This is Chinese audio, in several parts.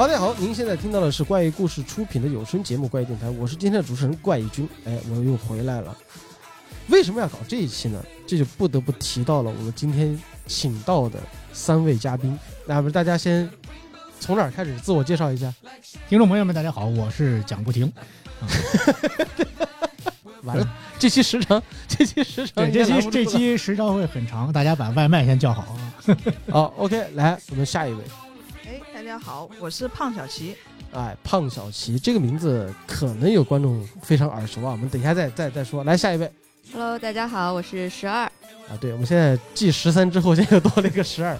好，大家好，您现在听到的是怪异故事出品的有声节目《怪异电台》，我是今天的主持人怪异君。哎，我又回来了。为什么要搞这一期呢？这就不得不提到了我们今天请到的三位嘉宾。那不，大家先从哪儿开始自我介绍一下？听众朋友们，大家好，我是蒋不停。完了，这期时长，这期时长，这期这期时长会很长，大家把外卖先叫好啊。好，OK，来，我们下一位。哎，大家好，我是胖小琪。哎，胖小琪这个名字可能有观众非常耳熟啊，我们等一下再再再说。来，下一位。Hello，大家好，我是十二。啊，对，我们现在继十三之后，现在又多了一个十二。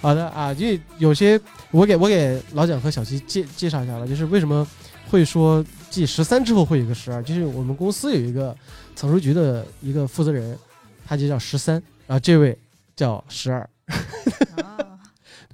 好的啊，因为有些我给我给老蒋和小齐介介绍一下了，就是为什么会说继十三之后会有一个十二，就是我们公司有一个草书局的一个负责人，他就叫十三，然后这位叫十二。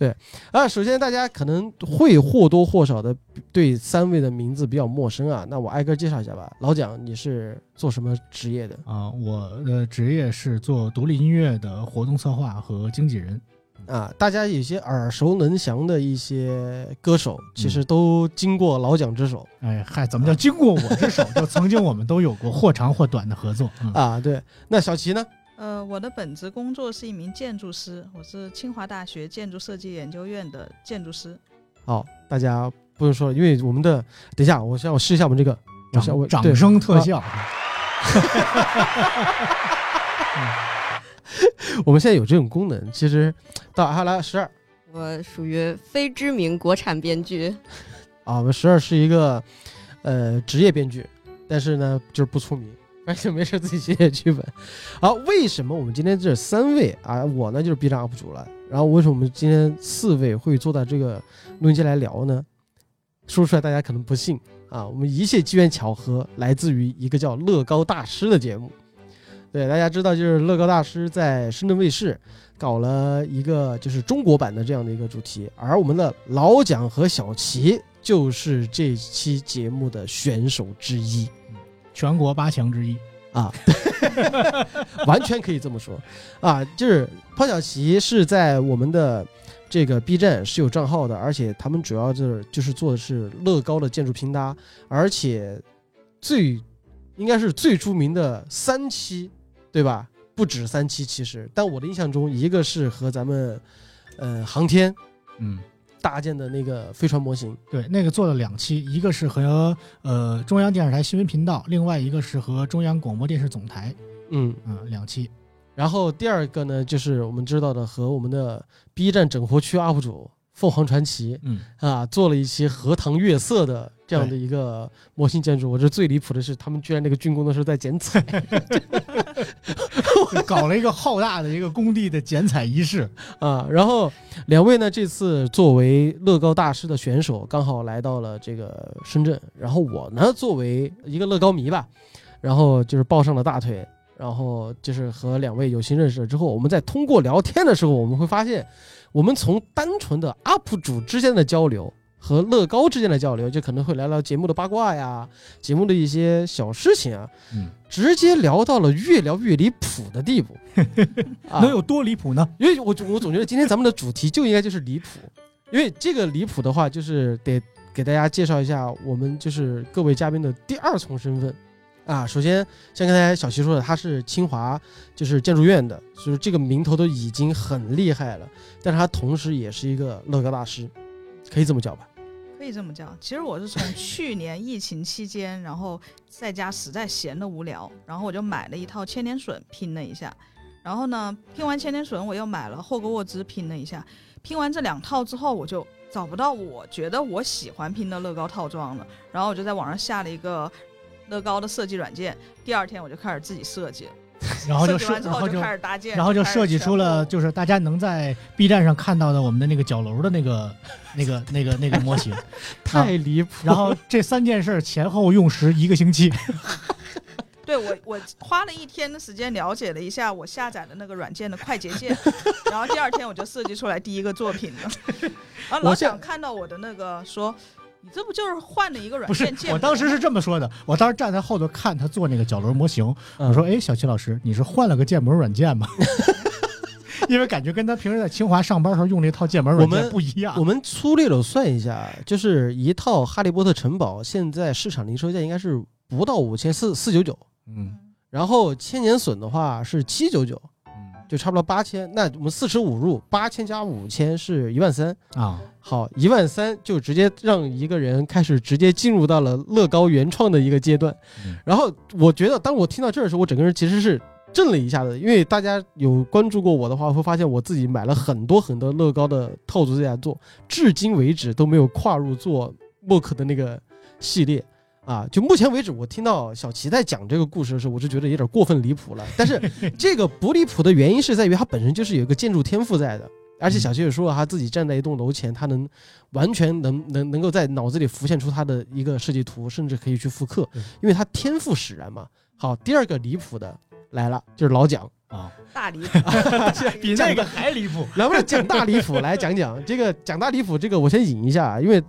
啊，啊，首先大家可能会或多或少的对三位的名字比较陌生啊，那我挨个介绍一下吧。老蒋，你是做什么职业的？啊，我的职业是做独立音乐的活动策划和经纪人。啊，大家有些耳熟能详的一些歌手，其实都经过老蒋之手、哎嗨，怎么叫经过我之手？就曾经我们都有过或长或短的合作。嗯、啊。对，那小齐呢？呃，我的本职工作是一名建筑师，我是清华大学建筑设计研究院的建筑师。好，大家不用说了，因为我们的等一下，我先我试一下我们这个，我先我掌声特效。我们现在有这种功能，其实到好来十二我属于非知名国产编剧，啊，我们十二是一个呃职业编剧，但是呢就是不出名，而且没事自己写写剧本。好，为什么我们今天这三位啊，我呢就是 B 站 UP 主了，然后为什么我们今天四位会坐在这个录音间来聊呢？说出来大家可能不信啊，我们一切机缘巧合来自于一个叫乐高大师的节目。对，大家知道，就是乐高大师在深圳卫视搞了一个就是中国版的这样的一个主题，而我们的老蒋和小齐就是这期节目的选手之一全国八强之一。啊，完全可以这么说啊，就是潘小琪是在我们的这个 B 站是有账号的，而且他们主要就是就是做的是乐高的建筑拼搭，而且最应该是最著名的三期，对吧？不止三期其实，但我的印象中，一个是和咱们呃航天嗯，搭建的那个飞船模型，对，那个做了两期，一个是和呃中央电视台新闻频道，另外一个是和中央广播电视总台。嗯，嗯，两期。然后第二个呢，就是我们知道的和我们的 B 站整活区 UP 主凤凰传奇嗯，啊做了一些荷塘月色的这样的一个模型建筑。我这最离谱的是，他们居然那个竣工的时候在剪彩就 搞了一个浩大的一个工地的剪彩仪式。啊。然后两位呢，这次作为乐高大师的选手，刚好来到了这个深圳。然后我呢，作为一个乐高迷吧，然后就是抱上了大腿。然后就是和两位有幸认识了之后，我们在通过聊天的时候，我们会发现，我们从单纯的 UP 主之间的交流和乐高之间的交流，就可能会聊聊节目的八卦呀，节目的一些小事情啊，嗯，直接聊到了越聊越离谱的地步。啊能有多离谱呢？因为我我总觉得今天咱们的主题就应该就是离谱，因为这个离谱的话，就是得给大家介绍一下我们就是各位嘉宾的第二重身份啊。首先，像刚才小齐说的，他是清华就是建筑院的，就是这个名头都已经很厉害了，但是他同时也是一个乐高大师，可以这么叫吧？可以这么叫。其实我是从去年疫情期间，然后在家实在闲得无聊，然后我就买了一套千年隼拼了一下。然后呢，拼完千年隼，我又买了霍格沃兹拼了一下。拼完这两套之后，我就找不到我觉得我喜欢拼的乐高套装了。然后我就在网上下了一个乐高的设计软件，第二天我就开始自己设计了。然后就设，计完之然后就开始搭建，然后就设计出了，就是大家能在 B 站上看到的我们的那个角楼的那个、那个、那个、那个模型。太离谱。然后这三件事儿前后用时一个星期。对我，我花了一天的时间了解了一下我下载的那个软件的快捷键，然后第二天我就设计出来第一个作品了。然后老我现蒋看到我的那个说：“你这不就是换了一个软不是件建，模我当时是这么说的，我当时站在后头看他做那个角轮模型，嗯我说：“哎，小齐老师，你是换了个建模软件吗？” 因为感觉跟他平时在清华上班时候用那套建模软件不一样我。们粗略的算一下，就是一套《哈利波特》城堡，现在市场零售价应该是不到五千四四九九，嗯然后千年隼的话是七九九，嗯就差不多八千。那我们四舍五入，八千加五千是一万三。啊，好，一万三就直接让一个人开始直接进入到了乐高原创的一个阶段。嗯然后我觉得，当我听到这儿的时候，我整个人其实是震了一下的，因为大家有关注过我的话，会发现我自己买了很多很多乐高的套组在家做，至今为止都没有跨入做默克的那个系列。啊，就目前为止，我听到小齐在讲这个故事的时候，我就觉得有点过分离谱了。但是 这个不离谱的原因是在于他本身就是有一个建筑天赋在的，而且小齐也说了，他自己站在一栋楼前，他能完全能能能够在脑子里浮现出他的一个设计图，甚至可以去复刻，因为他天赋使然嘛。好，第二个离谱的来了，就是老蒋，啊，大离谱 比那个还离谱。来不是讲大离谱，来讲讲这个讲大离谱，这个我先引一下啊，因为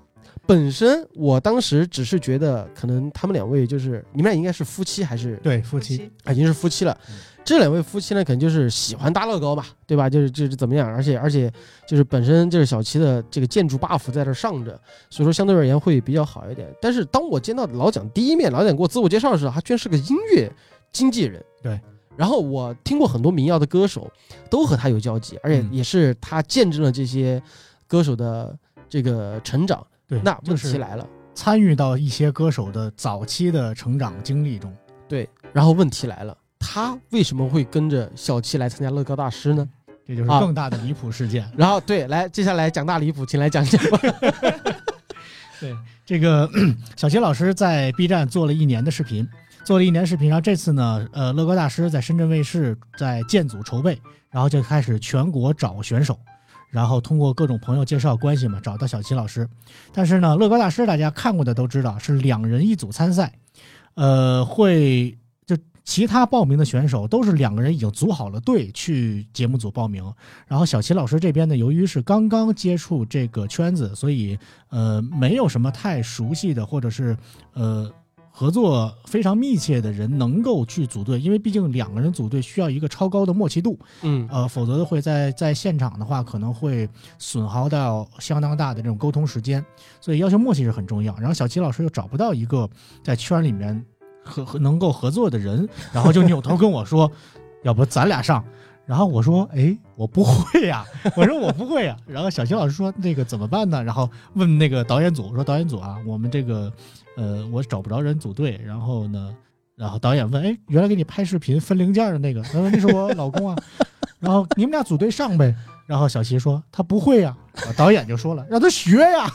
本身我当时只是觉得可能他们两位就是你们俩应该是夫妻还是对，夫妻，啊已经是夫妻了嗯。这两位夫妻呢，可能就是喜欢搭乐高吧，对吧？就是就是怎么样，而且而且就是本身就是小七的这个建筑 buff 在这上着，所以说相对而言会比较好一点。但是当我见到老蒋第一面，老蒋给我自我介绍的时候，他居然是个音乐经纪人。对。然后我听过很多民谣的歌手，都和他有交集，而且嗯也是他见证了这些歌手的这个成长。对，那问题来了，参与到一些歌手的早期的成长经历中。对，然后问题来了，他为什么会跟着小七来参加乐高大师呢？这就是啊更大的离谱事件。然后对，来接下来讲大离谱，请来讲讲吧。对，这个 小齐老师在 B 站做了一年的视频，做了一年视频，然后这次呢，呃，乐高大师在深圳卫视在建组筹备，然后就开始全国找选手，然后通过各种朋友介绍关系嘛，找到小齐老师。但是呢，乐高大师大家看过的都知道是两人一组参赛，呃，会就其他报名的选手都是两个人已经组好了队去节目组报名，然后小齐老师这边呢，由于是刚刚接触这个圈子，所以呃没有什么太熟悉的或者是呃。合作非常密切的人能够去组队，因为毕竟两个人组队需要一个超高的默契度，嗯呃，否则的会在在现场的话可能会损耗到相当大的这种沟通时间，所以要求默契是很重要。然后小齐老师又找不到一个在圈里面合合能够合作的人，然后就扭头跟我说，要不咱俩上。然后我说，哎，我不会呀，我说我不会呀。然后小齐老师说，那个怎么办呢？然后问那个导演组说，导演组啊，我们这个，呃，我找不着人组队，然后呢，然后导演问，哎，原来给你拍视频分零件的那个，他说那是我老公啊。然后你们俩组队上呗。然后小齐说他不会呀，导演就说了让他学呀。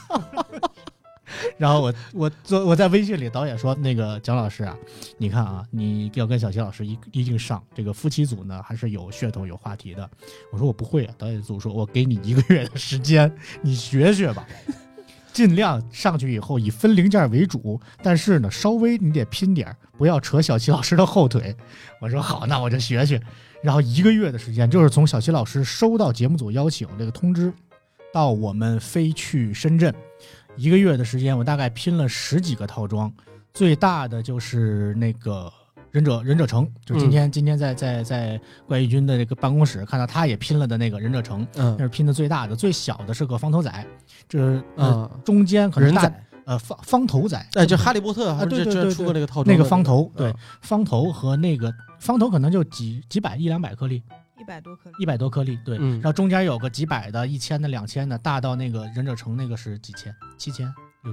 然后我我做我在微信里，导演说那个蒋老师啊，你看啊，你要跟小齐老师一一定上这个夫妻组呢，还是有噱头有话题的。我说我不会啊，导演组说我给你一个月的时间，你学学吧。尽量上去以后以分零件为主，但是呢，稍微你得拼点儿，不要扯小齐老师的后腿。我说好，那我就学学。然后一个月的时间，就是从小齐老师收到节目组邀请这个通知，到我们飞去深圳，一个月的时间，我大概拼了十几个套装，最大的就是那个忍者忍者城，就是今天、今天在在在怪异君的这个办公室看到他也拼了的那个忍者城，那嗯是拼的最大的，最小的是个方头仔，就是呃啊，中间可能大，呃方方头仔，哎，就哈利波特还是这这对对对出过那个套装那个方头，对嗯方头和那个方头可能就几几百一两百颗粒，一百多颗粒，一百多颗粒，对，嗯然后中间有个几百的、一千的、两千的，大到那个忍者城那个是几千、七千。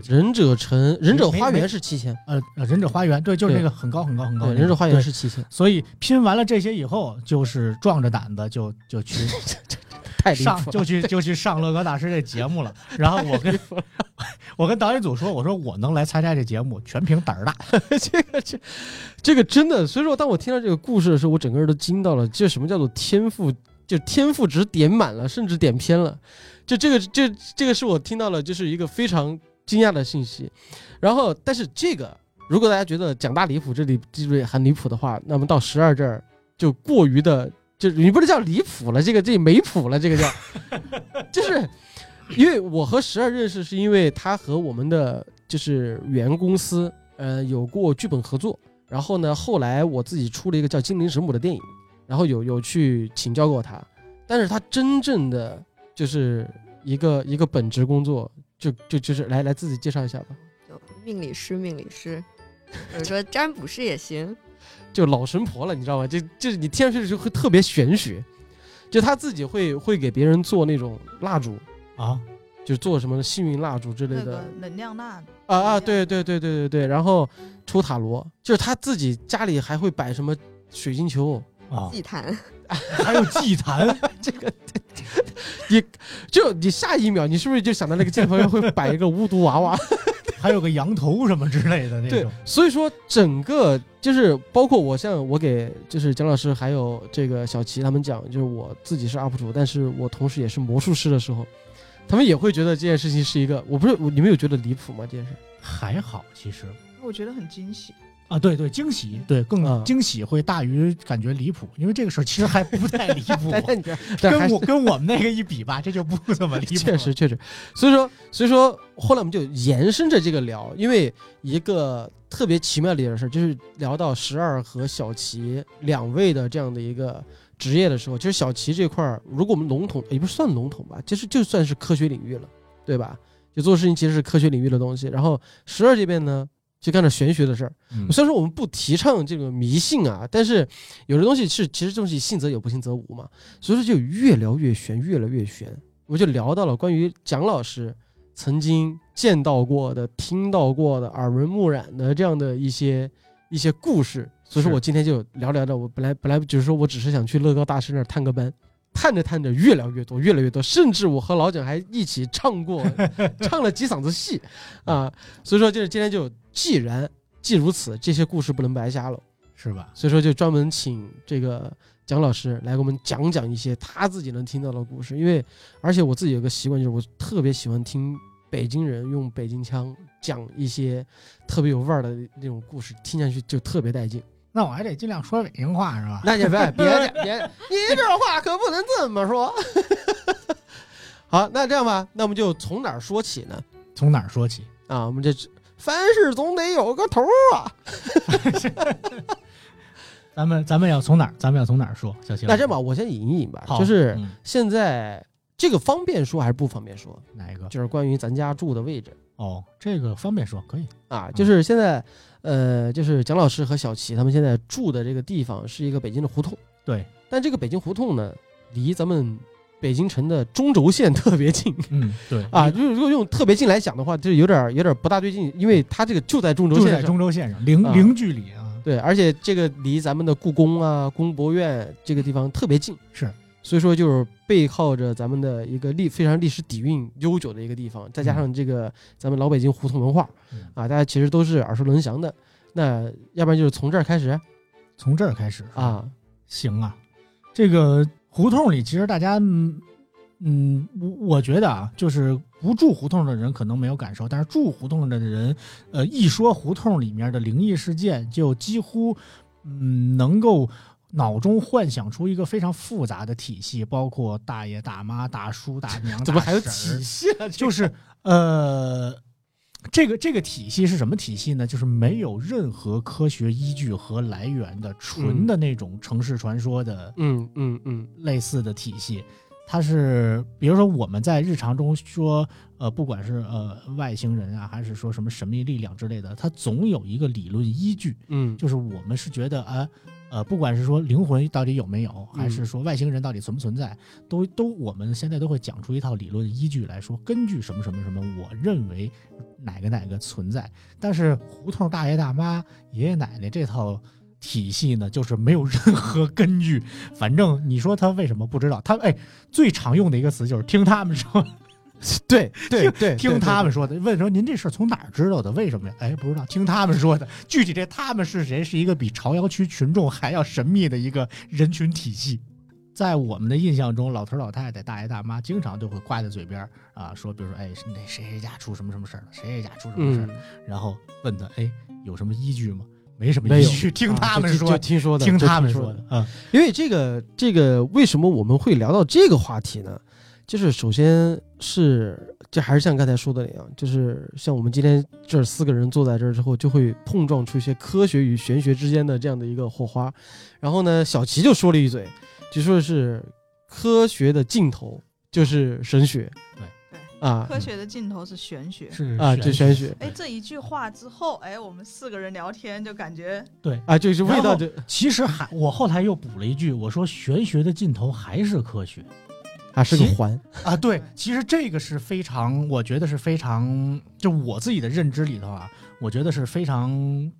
忍者城、忍者花园是七千，呃呃，忍者花园，对，就是那个很高很高很高。忍者花园对是七千，所以拼完了这些以后，就是壮着胆子就就去 太离上。就去就去上乐高大师这节目了。然后我跟我跟导演组说，我说我能来参加这节目，全凭胆儿大。这个这这个真的，所以说当我听到这个故事的时候，我整个人都惊到了。这什么叫做天赋？就天赋值点满了，甚至点偏了。就这个这这个是我听到了，就是一个非常惊讶的信息。然后，但是这个如果大家觉得讲大离谱这里这里很离谱的话，那么到十二这儿就过于的，就你不能叫离谱了，这个这没谱了，这个叫 就是。因为我和十二认识，是因为他和我们的就是原公司，呃，有过剧本合作。然后呢，后来我自己出了一个叫《精灵神母》的电影，然后有有去请教过他。但是他真正的就是一个一个本职工作，就就就是来来自己介绍一下吧。就命理师，命理师，或者说占卜师也行。就老神婆了，你知道吗？就就是你听上去就会特别玄学，就他自己会会给别人做那种蜡烛，啊，就做什么幸运蜡烛之类的那个能量蜡啊啊，对对对对对对，然后抽塔罗，就是他自己家里还会摆什么水晶球，啊，祭坛，还有祭坛，这个你就你下一秒你是不是就想到那个镜头上会摆一个巫毒娃娃？还有个羊头什么之类的那对种。所以说整个就是包括我像我给就是蒋老师还有这个小齐他们讲，就是我自己是 UP 主，但是我同时也是魔术师的时候，他们也会觉得这件事情是一个，我不是你们有觉得离谱吗？这件事？还好，其实我觉得很惊喜。啊，对对，惊喜，对，更啊惊喜会大于感觉离谱，因为这个事儿其实还不太离谱，但是跟我跟我们那个一比吧，这就不怎么离谱。确实确实，所以说所以说后来我们就延伸着这个聊，因为一个特别奇妙的一件事，就是聊到十二和小齐两位的这样的一个职业的时候，其实小齐这块儿，如果我们笼统也不算笼统吧，其实就算是科学领域了，对吧？就做事情其实是科学领域的东西，然后十二这边呢。就干点玄学的事儿，嗯虽然说我们不提倡这个迷信啊，但是有的东西是其实东西信则有，不信则无嘛。所以说就越聊越玄，越来越玄。我就聊到了关于蒋老师曾经见到过的、听到过的、耳闻目染的这样的一些一些故事。所以说我今天就聊聊的，我本来本来就是说我只是想去乐高大师那儿探个班。探着探着，越聊越多，越来越多，甚至我和老蒋还一起唱过，唱了几嗓子戏，啊，所以说就是今天就既然既如此，这些故事不能白瞎了，是吧？所以说就专门请这个蒋老师来给我们讲讲一些他自己能听到的故事。因为而且我自己有个习惯，就是我特别喜欢听北京人用北京腔讲一些特别有味儿的那种故事，听上去就特别带劲。那我还得尽量说北京话是吧？那你别别 别，你这话可不能这么说。好，那这样吧，那我们就从哪儿说起呢？从哪儿说起？啊，我们这凡事总得有个头儿啊。咱们咱们要从哪儿？咱们要从哪儿说？小齐，那这样吧，我先引一引吧，就是嗯现在这个方便说还是不方便说？哪一个？就是关于咱家住的位置哦，这个方便说，可以。啊，就是现在，呃，就是蒋老师和小齐他们现在住的这个地方是一个北京的胡同，对，但这个北京胡同呢，离咱们北京城的中轴线特别近。嗯，对啊，就是如果用特别近来讲的话，就有点儿有点儿不大对劲，因为它这个就在中轴线就在中轴线上，零啊零距离啊。对，而且这个离咱们的故宫啊、宫博院这个地方特别近，是，所以说就是背靠着咱们的一个历非常历史底蕴悠久的一个地方，再加上这个咱们老北京胡同文化嗯啊，大家其实都是耳熟能详的。那要不然就是从这儿开始从这儿开始，啊，行啊。这个胡同里，其实大家，嗯嗯，我我觉得啊，就是不住胡同的人可能没有感受，但是住胡同的人，呃，一说胡同里面的灵异事件，就几乎，嗯，能够脑中幻想出一个非常复杂的体系，包括大爷、大妈、大叔、大娘，怎么还有体系了？就是呃，这个这个体系是什么体系呢？就是没有任何科学依据和来源的，纯的那种城市传说的嗯嗯嗯类似的体系。它是，比如说我们在日常中说，呃，不管是呃外星人啊，还是说什么神秘力量之类的，它总有一个理论依据。嗯，就是我们是觉得啊，呃，不管是说灵魂到底有没有，还嗯是说外星人到底存不存在，都都我们现在都会讲出一套理论依据来说，根据什么什么什么，我认为哪个哪个存在。但是胡同大爷大妈、爷爷奶奶这套体系呢，就是没有任何根据。反正你说他为什么不知道？他哎，最常用的一个词就是听他们说。对对对，听他们说的，问说您这事儿从哪儿知道的？为什么呀？哎，不知道，听他们说的。具体这他们是谁，是一个比朝阳区群众还要神秘的一个人群体系。在我们的印象中，老头老太太、大爷大妈经常都会挂在嘴边儿啊，说，比如说，哎，那谁谁家出什么什么事儿了，谁谁家出什么事儿，嗯，然后问他，哎，有什么依据吗？没什么依据，听啊就就他们说，听说的，听他们说的，啊，因为这个这个为什么我们会聊到这个话题呢？就是首先是这还是像刚才说的那样，就是像我们今天这四个人坐在这儿之后，就会碰撞出一些科学与玄学之间的这样的一个火花。然后呢，小齐就说了一嘴，就说是科学的尽头就是神学。对对啊科学的尽头是玄学。是啊，就玄学哎，这一句话之后，哎，我们四个人聊天就感觉对。啊，就是味道就其实还我后台又补了一句，我说玄学的尽头还是科学啊是个环。啊。对，其实这个是非常，我觉得是非常，就我自己的认知里头啊，我觉得是非常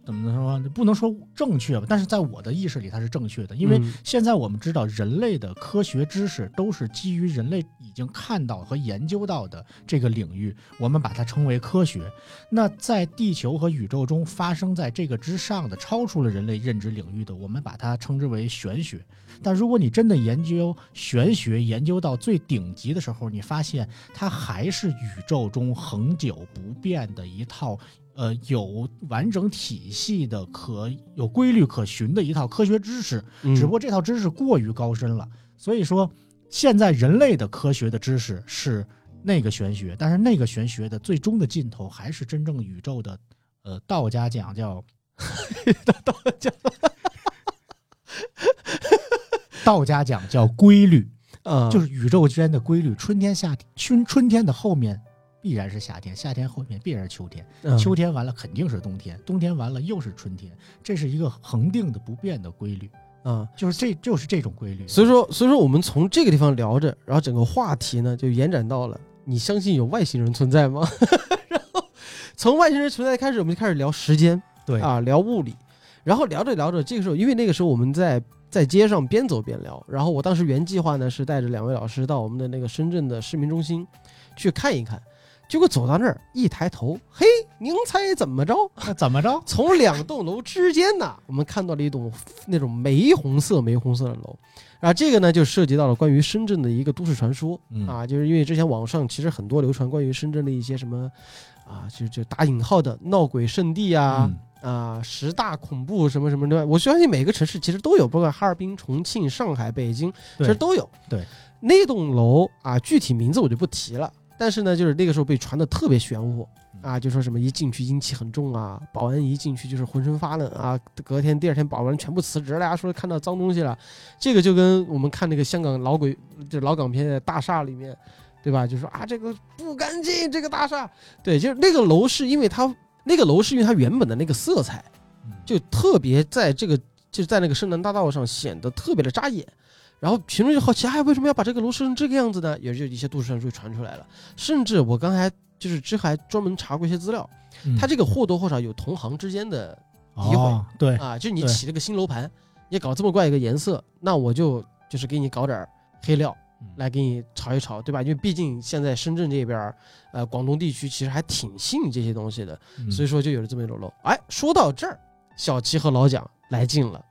怎么说，不能说正确吧，但是在我的意识里它是正确的，因为嗯现在我们知道，人类的科学知识都是基于人类已经看到和研究到的这个领域，我们把它称为科学。那在地球和宇宙中发生在这个之上的、超出了人类认知领域的，我们把它称之为玄学。但如果你真的研究玄学，研究到最顶级的时候，你发现它还是宇宙中恒久不变的一套。呃，有完整体系的、可有规律可循的一套科学知识，嗯只不过这套知识过于高深了，所以说现在人类的科学的知识是那个玄学，但是那个玄学的最终的尽头还是真正宇宙的，呃，道家讲叫道家，道家讲叫规律，呃，就是宇宙之间的规律。春天、夏天，春春天的后面必然是夏天，夏天后面必然是秋天，嗯秋天完了肯定是冬天，冬天完了又是春天，这是一个恒定的不变的规律。啊。就是这就是这种规律。所以说，所以说我们从这个地方聊着，然后整个话题呢就延展到了你相信有外星人存在吗？然后从外星人存在开始，我们就开始聊时间，对啊，聊物理，然后聊着聊着，这个时候因为那个时候我们在在街上边走边聊，然后我当时原计划呢是带着两位老师到我们的那个深圳的市民中心去看一看，结果走到那儿一抬头，嘿，您猜怎么着？那怎么着？从两栋楼之间呢，我们看到了一栋那种玫红色、玫红色的楼，啊，这个呢就涉及到了关于深圳的一个都市传说嗯啊，就是因为之前网上其实很多流传关于深圳的一些什么啊，就就打引号的闹鬼圣地啊。嗯啊，十大恐怖什么什么的，我相信每个城市其实都有，包括哈尔滨、重庆、上海、北京，其实都有。对，那栋楼啊，具体名字我就不提了，但是呢，就是那个时候被传的特别玄乎啊，就说什么一进去阴气很重啊，保安一进去就是浑身发冷啊，隔天第二天保安全部辞职了呀，说看到脏东西了，这个就跟我们看那个香港老鬼，就老港片的大厦里面，对吧？就说啊这个不干净，这个大厦，对，就是那个楼是因为它那个楼是因为它原本的那个色彩。嗯就特别在这个就是在那个深南大道上显得特别的扎眼。然后群众就好奇，哎，为什么要把这个楼设成这个样子呢？也就一些都市传说传出来了。甚至我刚才就是之还专门查过一些资料，嗯它这个或多或少有同行之间的诋毁哦，对，啊，就是你起了个新楼盘，你搞这么怪一个颜色，那我就就是给你搞点儿黑料嗯来给你炒一炒，对吧？因为毕竟现在深圳这边儿，呃，广东地区其实还挺信这些东西的。嗯所以说就有了这么一种楼。哎，说到这儿，小齐和老蒋来劲了，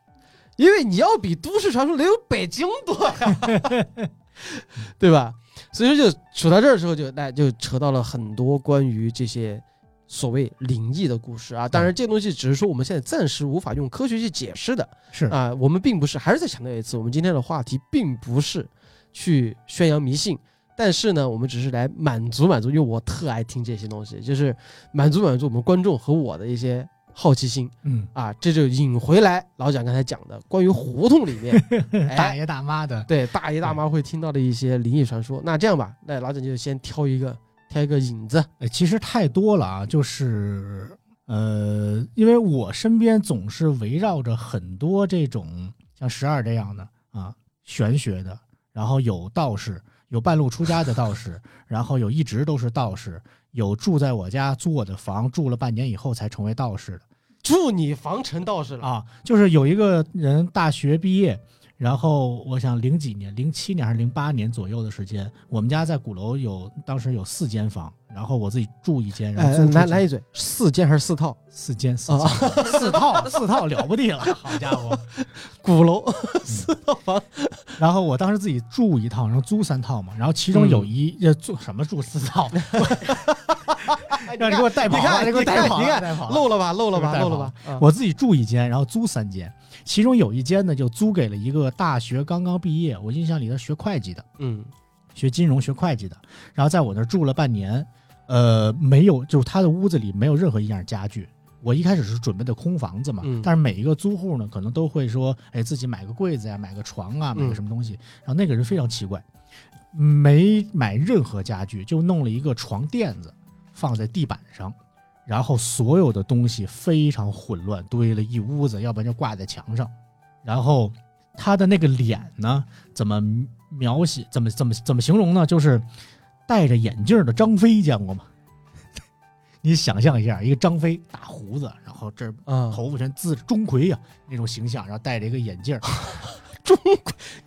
因为你要比都市传说得有北京多呀，对吧？所以说就扯到这儿的时候就，那就扯到了很多关于这些所谓灵异的故事啊。当然，这东西只是说我们现在暂时无法用科学去解释的是啊。我们并不是，还是再强调一次，我们今天的话题并不是去宣扬迷信。但是呢，我们只是来满足满足，因为我特爱听这些东西，就是满足满足我们观众和我的一些好奇心嗯，啊。这就引回来老蒋刚才讲的关于胡同里面，哎，大爷大妈的，对大爷大妈会听到的一些灵异传说。那这样吧，那老蒋就先挑一个，挑一个引子。哎，其实太多了啊，就是呃，因为我身边总是围绕着很多这种像十二这样的啊玄学的，然后有道士，有半路出家的道士，然后有一直都是道士，有住在我家租我的房住了半年以后才成为道士的住你房成道士了，啊，就是有一个人大学毕业。然后我想零几年，零七年还是零八年左右的时间，我们家在鼓楼有当时有四间房，然后我自己住一间，来来一嘴，四间还是四套？四间四啊间、四 套四套了不地了，好家伙！鼓楼 四套房，然后我当时自己住一套，然后租三套嘛，然后其中有一呃住什么住四套，让你给我带跑了，你给我带跑了，你看。漏了吧，漏了吧，漏了吧。啊我自己住一间，然后租三间，其中有一间呢就租给了一个大学刚刚毕业，我印象里他学会计的，嗯。学金融学会计的，然后在我那儿住了半年，呃，没有，就是他的屋子里没有任何一样家具，我一开始是准备的空房子嘛，嗯。但是每一个租户呢，可能都会说，哎，自己买个柜子呀，买个床啊，买个嗯什么东西。然后那个人非常奇怪，没买任何家具，就弄了一个床垫子放在地板上，然后所有的东西非常混乱，堆了一屋子，要不然就挂在墙上。然后他的那个脸呢，怎么描写？怎么怎么怎么形容呢？就是戴着眼镜的张飞，见过吗？你想象一下，一个张飞大胡子，然后这儿啊，头发全自钟馗呀、那种形象，然后戴着一个眼镜，钟馗，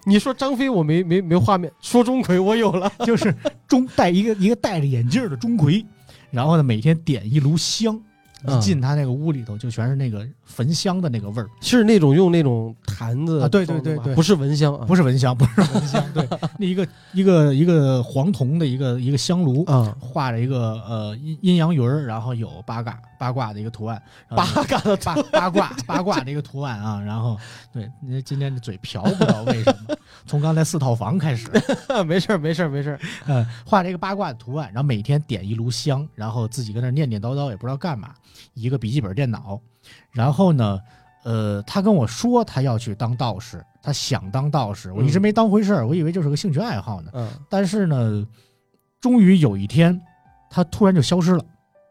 你说张飞我没没没画面，说钟馗我有了，就是钟戴一个一个戴着眼镜的钟馗，然后呢每天点一炉香，一进他那个屋里头就全是那个焚香的那个味儿，是那种用那种坛子啊对对对对不是蚊香啊，不是蚊香，不是蚊香，对，那一个一个一个黄铜的一个一个香炉，啊，画着一个呃阴阴阳鱼儿，然后有八卦八卦的一个图案，八嘎的八八卦八卦的一个图案啊，然后对，你今天这嘴瓢，不知道为什么，从刚才四套房开始，没事儿没事儿没事儿，呃，画这个八卦的图案，然后每天点一炉香，然后自己跟那儿念念叨叨，也不知道干嘛。一个笔记本电脑，然后呢，呃，他跟我说他要去当道士，他想当道士，我一直没当回事儿，我以为就是个兴趣爱好呢。嗯但是呢，终于有一天，他突然就消失了。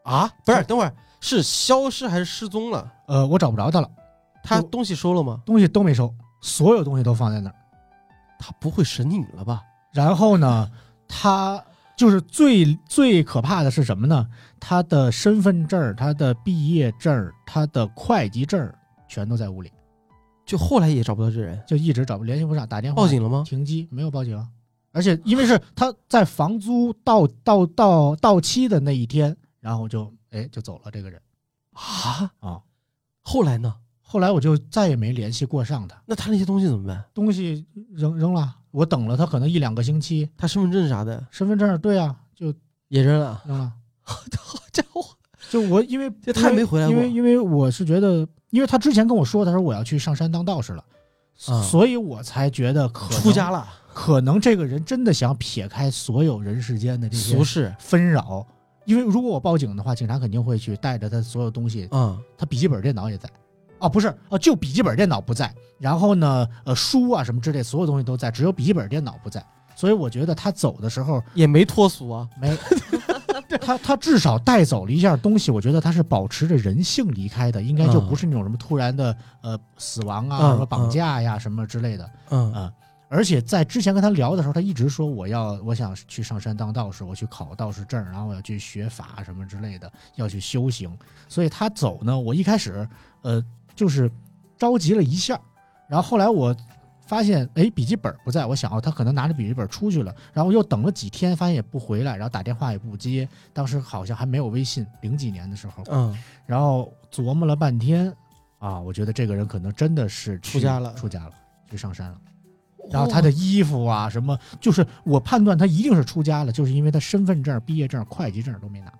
啊，不是，等会儿是消失还是失踪了？呃，我找不着他了，他东西收了吗？东西都没收，所有东西都放在那儿。他不会神隐了吧？然后呢，他就是最最可怕的是什么呢？他的身份证、他的毕业证、他的会计证全都在屋里，就后来也找不到这人，就一直找不联系不上，打电话报警了吗？停机，没有报警啊。而且因为是他在房租到到到到期的那一天，然后就哎就走了这个人啊啊。后来呢？后来我就再也没联系过上他，那他那些东西怎么办？东西扔扔了，我等了他可能一两个星期，他身份证啥的身份证对啊就也扔了。扔了。好家伙，就我因为这他也没回来过因为因为我是觉得，因为他之前跟我说，他说我要去上山当道士了，啊所以我才觉得可能出家，了，可能这个人真的想撇开所有人世间的这些俗世纷扰。因为如果我报警的话，警察肯定会去带着他所有东西，嗯，他笔记本电脑也在。哦，不是，哦，就笔记本电脑不在，然后呢，呃，书啊什么之类，所有东西都在，只有笔记本电脑不在。所以我觉得他走的时候也没脱俗啊。没，他他至少带走了一件东西，我觉得他是保持着人性离开的，应该就不是那种什么突然的呃死亡啊、嗯什么绑架呀、什么之类的嗯啊。而且在之前跟他聊的时候，他一直说我要我想去上山当道士，我去考道士证，然后我要去学法什么之类的，要去修行。所以他走呢，我一开始呃就是着急了一下，然后后来我发现哎笔记本不在，我想哦他可能拿着笔记本出去了，然后又等了几天，发现也不回来，然后打电话也不接，当时好像还没有微信，零几年的时候，嗯，然后琢磨了半天啊，我觉得这个人可能真的是出家了出家了，去上山了。然后他的衣服啊什么，就是我判断他一定是出家了，就是因为他身份证、毕业证、会计证都没拿。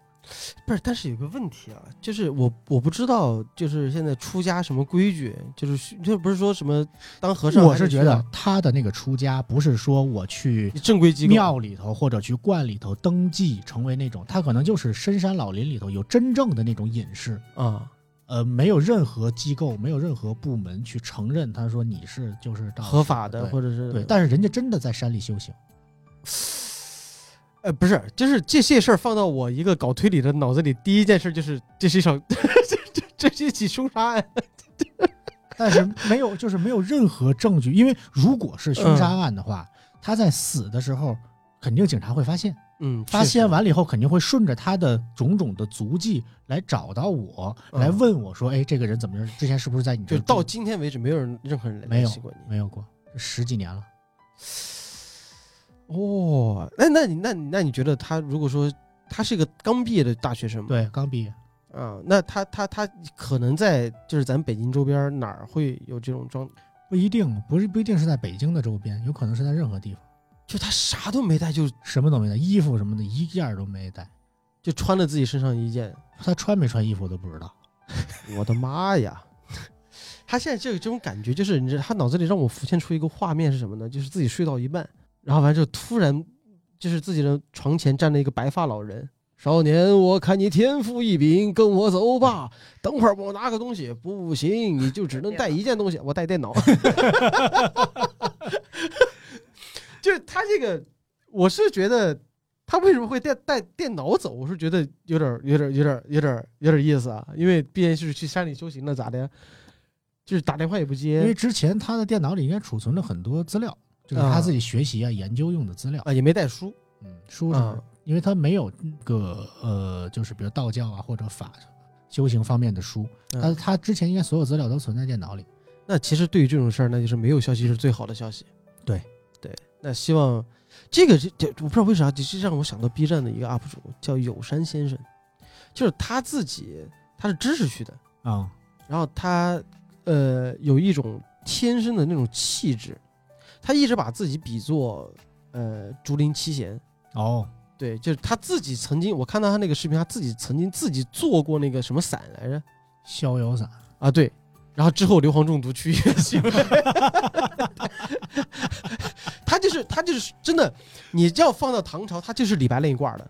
不是，但是有个问题啊，就是我我不知道，就是现在出家什么规矩，就是需就不是说什么当和尚，我是觉得他的那个出家不是说我去正规机构庙里头或者去观里头登记成为那种，他可能就是深山老林里头有真正的那种隐士，啊，呃，没有任何机构，没有任何部门去承认他说你是就是合法的或者是对，但是人家真的在山里修行。呃，不是，就是这些事儿放到我一个搞推理的脑子里，第一件事就是这是一场 这这这是一起凶杀案。但是没有，就是没有任何证据，因为如果是凶杀案的话，他在死的时候，肯定警察会发现，嗯，发现完了以后，肯定会顺着他的种种的足迹来找到我，嗯来问我说，哎，这个人怎么着？之前是不是在你这就到今天为止，没有人任何人来没有联系过你。没有过十几年了？哦，那那你那你那你觉得他如果说他是一个刚毕业的大学生嘛？对，刚毕业。啊，那他他他可能在就是咱北京周边哪儿会有这种装？不一定，不是不一定是在北京的周边，有可能是在任何地方，就他啥都没带，就什么都没带，衣服什么的一件都没带。就穿了自己身上一件。他穿没穿衣服我都不知道。我的妈呀！他现在这个这种感觉，就是你知道，他脑子里让我浮现出一个画面是什么呢？就是自己睡到一半，然后完之后突然就是自己的床前站了一个白发老人，少年，我看你天赋异禀，跟我走吧。等会儿我拿个东西，不行，你就只能带一件东西，我带电脑。就是他这个，我是觉得他为什么会带带电脑走？我是觉得有点有点有点有点有点意思啊，因为毕竟是去山里修行的，咋的？就是打电话也不接因为之前他的电脑里应该储存了很多资料，就是他自己学习啊、研究用的资料。啊，也没带书嗯，书是啊因为他没有那个呃，就是比如道教啊或者法修行方面的书，他嗯他之前应该所有资料都存在电脑里。那其实对于这种事儿，那就是没有消息是最好的消息。对对，那希望这个这这我不知道为啥，这这让我想到 B 站的一个 UP 主叫有山先生，就是他自己他是知识区的，啊、然后他呃有一种天生的那种气质，他一直把自己比作呃竹林七贤。哦，对，就是他自己曾经，我看到他那个视频，他自己曾经自己做过那个什么伞来着逍遥伞。啊？对，然后之后硫磺中毒去医院行为，他就是他就是真的，你这样放到唐朝，他就是李白那一挂的。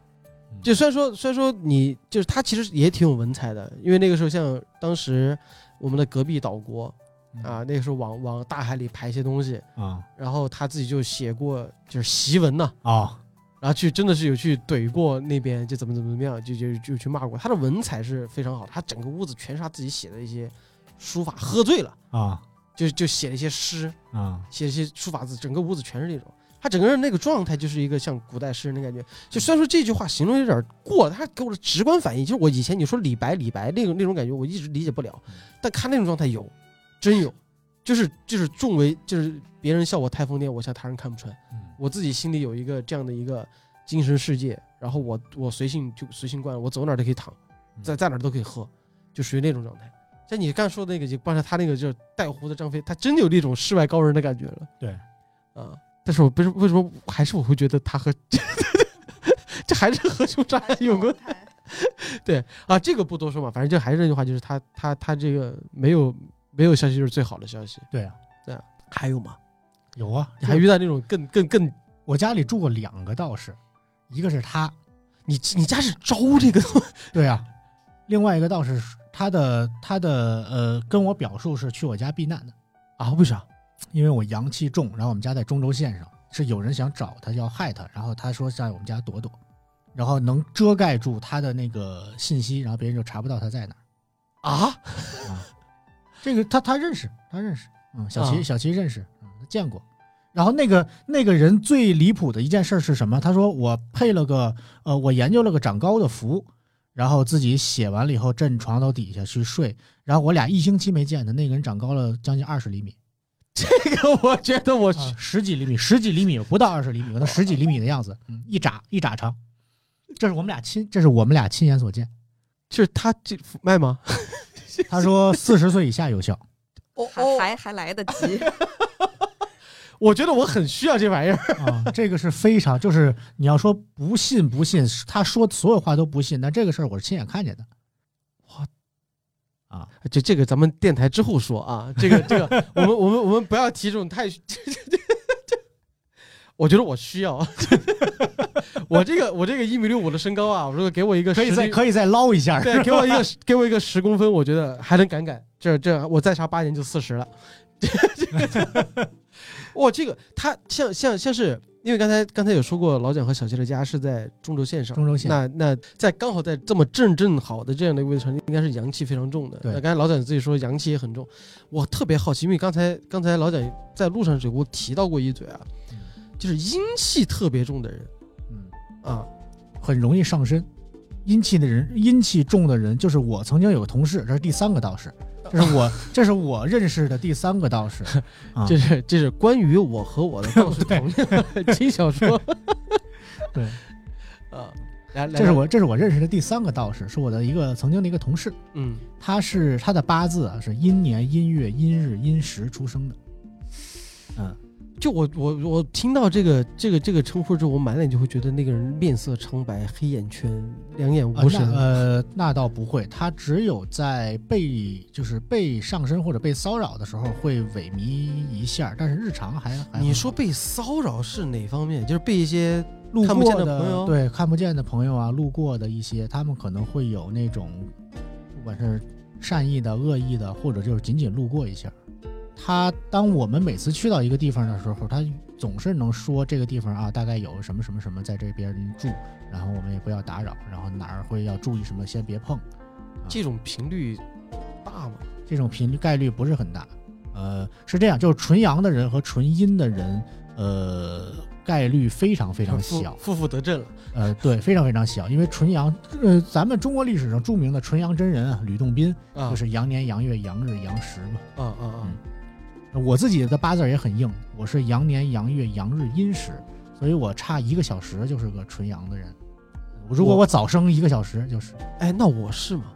就虽然说虽然说你就是他其实也挺有文采的，因为那个时候像当时我们的隔壁岛国嗯啊，那个时候往往大海里排一些东西，啊然后他自己就写过就是檄文呐、啊然后去真的是有去怼过那边，就怎么怎么怎么样，就就就去骂过。他的文采是非常好的，他整个屋子全是他自己写的一些书法，喝醉了啊就就写了一些诗，啊写一些书法字，整个屋子全是那种。他整个人那个状态就是一个像古代诗人的感觉。就虽然说这句话形容有点过，他给我的直观反应就是我以前你说李白李白那种那种感觉，我一直理解不了，但看那种状态有，真有，就是就是众为就是别人笑我太疯癫，我笑他人看不穿。嗯我自己心里有一个这样的一个精神世界，然后我我随性就随性惯了，我走哪儿都可以躺，在在哪儿都可以喝，就属于那种状态。像你刚说的那个，就刚才他那个就是带胡子张飞，他真的有那种世外高人的感觉了。对，啊，但是我不是为什么还是我会觉得他和 这还是和凶杀案有关 对啊，这个不多说嘛，反正就还是那句话，就是他他他这个没有没有消息就是最好的消息。对啊，对啊还有吗？有啊，你还遇到那种更更更我家里住过两个道士，一个是他，你你家是招这个 对啊，另外一个道士他的他的呃跟我表述是去我家避难的，啊？为啥？因为我阳气重，然后我们家在中轴线上，是有人想找他要害他，然后他说在我们家躲躲，然后能遮盖住他的那个信息，然后别人就查不到他在哪儿啊？啊。这个他他认识，他认识，嗯，小齐、啊小齐认识，嗯，他见过。然后那个那个人最离谱的一件事是什么？他说我配了个呃，我研究了个长高的符，然后自己写完了以后枕床头底下去睡，然后我俩一星期没见他，那个人长高了将近二十厘米。这个我觉得我啊，十几厘米，十几厘米，不到二十厘米，可能十几厘米的样子，嗯，一拃一拃长。这是我们俩亲，这是我们俩亲眼所见。就是他这卖吗？他说四十岁以下有效，哦还还还来得及，我觉得我很需要这玩意儿。啊，这个是非常，就是你要说不信不信，他说所有话都不信，但这个事儿我是亲眼看见的。这这个咱们电台之后说啊，这个这个我们我们我们不要提这种太，这这这这，我觉得我需要，我这个我这个一米六五的身高啊，我说给我一个可以再可以再捞一下。对，给我一个给我一个十公分，我觉得还能赶赶。这这我再差八年就四十了。这个，哇，这个他像像像是，因为刚才刚才有说过，老蒋和小谢的家是在中轴线上。中轴线，那那在刚好在这么正正好的这样的一个位置上，应该是阳气非常重的。对那刚才老蒋自己说阳气也很重，我特别好奇，因为刚才刚才老蒋在路上只给我提到过一嘴啊，就是阴气特别重的人嗯，啊，很容易上身。阴气的人，阴气重的人，就是我曾经有个同事，这是第三个道士，这是我 这是我认识的第三个道士。啊，这是这是关于我和我的道士对同样轻小说对，啊，来来，这是我这是我认识的第三个道士，是我的一个曾经的一个同事。嗯。他是他的八字啊是阴年阴月阴日阴时出生的，嗯，就我我我听到这个这个这个称呼之后，我满脸就会觉得那个人面色苍白，黑眼圈，两眼啊无神。那呃那倒不会，他只有在被就是被上身或者被骚扰的时候会萎靡一下，但是日常还还你说被骚扰是哪方面？就是被一些路看不见过的朋友对看不见的朋友啊，路过的一些，他们可能会有那种，不管是善意的、恶意的，或者就是仅仅路过一下。他当我们每次去到一个地方的时候，他总是能说这个地方啊，大概有什么什么什么在这边住，然后我们也不要打扰，然后哪儿会要注意什么，先别碰。这种频率大吗？这种频率概率不是很大。呃，是这样，就是纯阳的人和纯阴的人，呃，概率非常非常小。负负得正了。呃，对，非常非常小，因为纯阳，呃，咱们中国历史上著名的纯阳真人啊，吕洞宾，啊就是阳年、阳月、阳日、阳时嘛。啊啊啊！我自己的八字也很硬，我是羊年、羊月、阳日、阴时，所以我差一个小时就是个纯阳的人。如果我我早生一个小时，就是哎，那我是吗？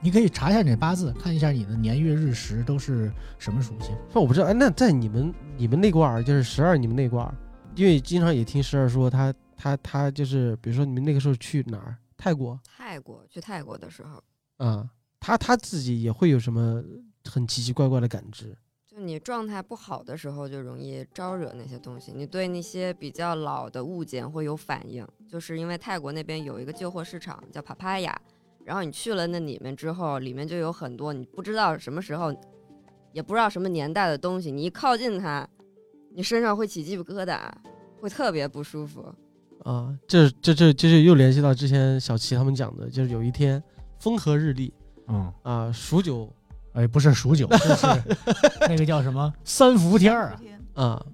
你可以查一下你的八字，看一下你的年月日时都是什么属性。那我不知道。哎，那在你们你们那卦儿就是十二，你们那卦儿，因为经常也听十二说他他他就是，比如说你们那个时候去哪儿？泰国泰国去泰国的时候，啊，他他自己也会有什么很奇奇怪怪的感知？就你状态不好的时候，就容易招惹那些东西。你对那些比较老的物件会有反应，就是因为泰国那边有一个旧货市场叫帕帕亚，然后你去了那里面之后，里面就有很多你不知道什么时候，也不知道什么年代的东西，你一靠近它，你身上会起鸡皮疙瘩，会特别不舒服。啊，这这这这就又联系到之前小齐他们讲的，就是有一天风和日丽嗯，啊，数九哎，不是数九，就是那个叫什么 三伏天儿啊。天啊，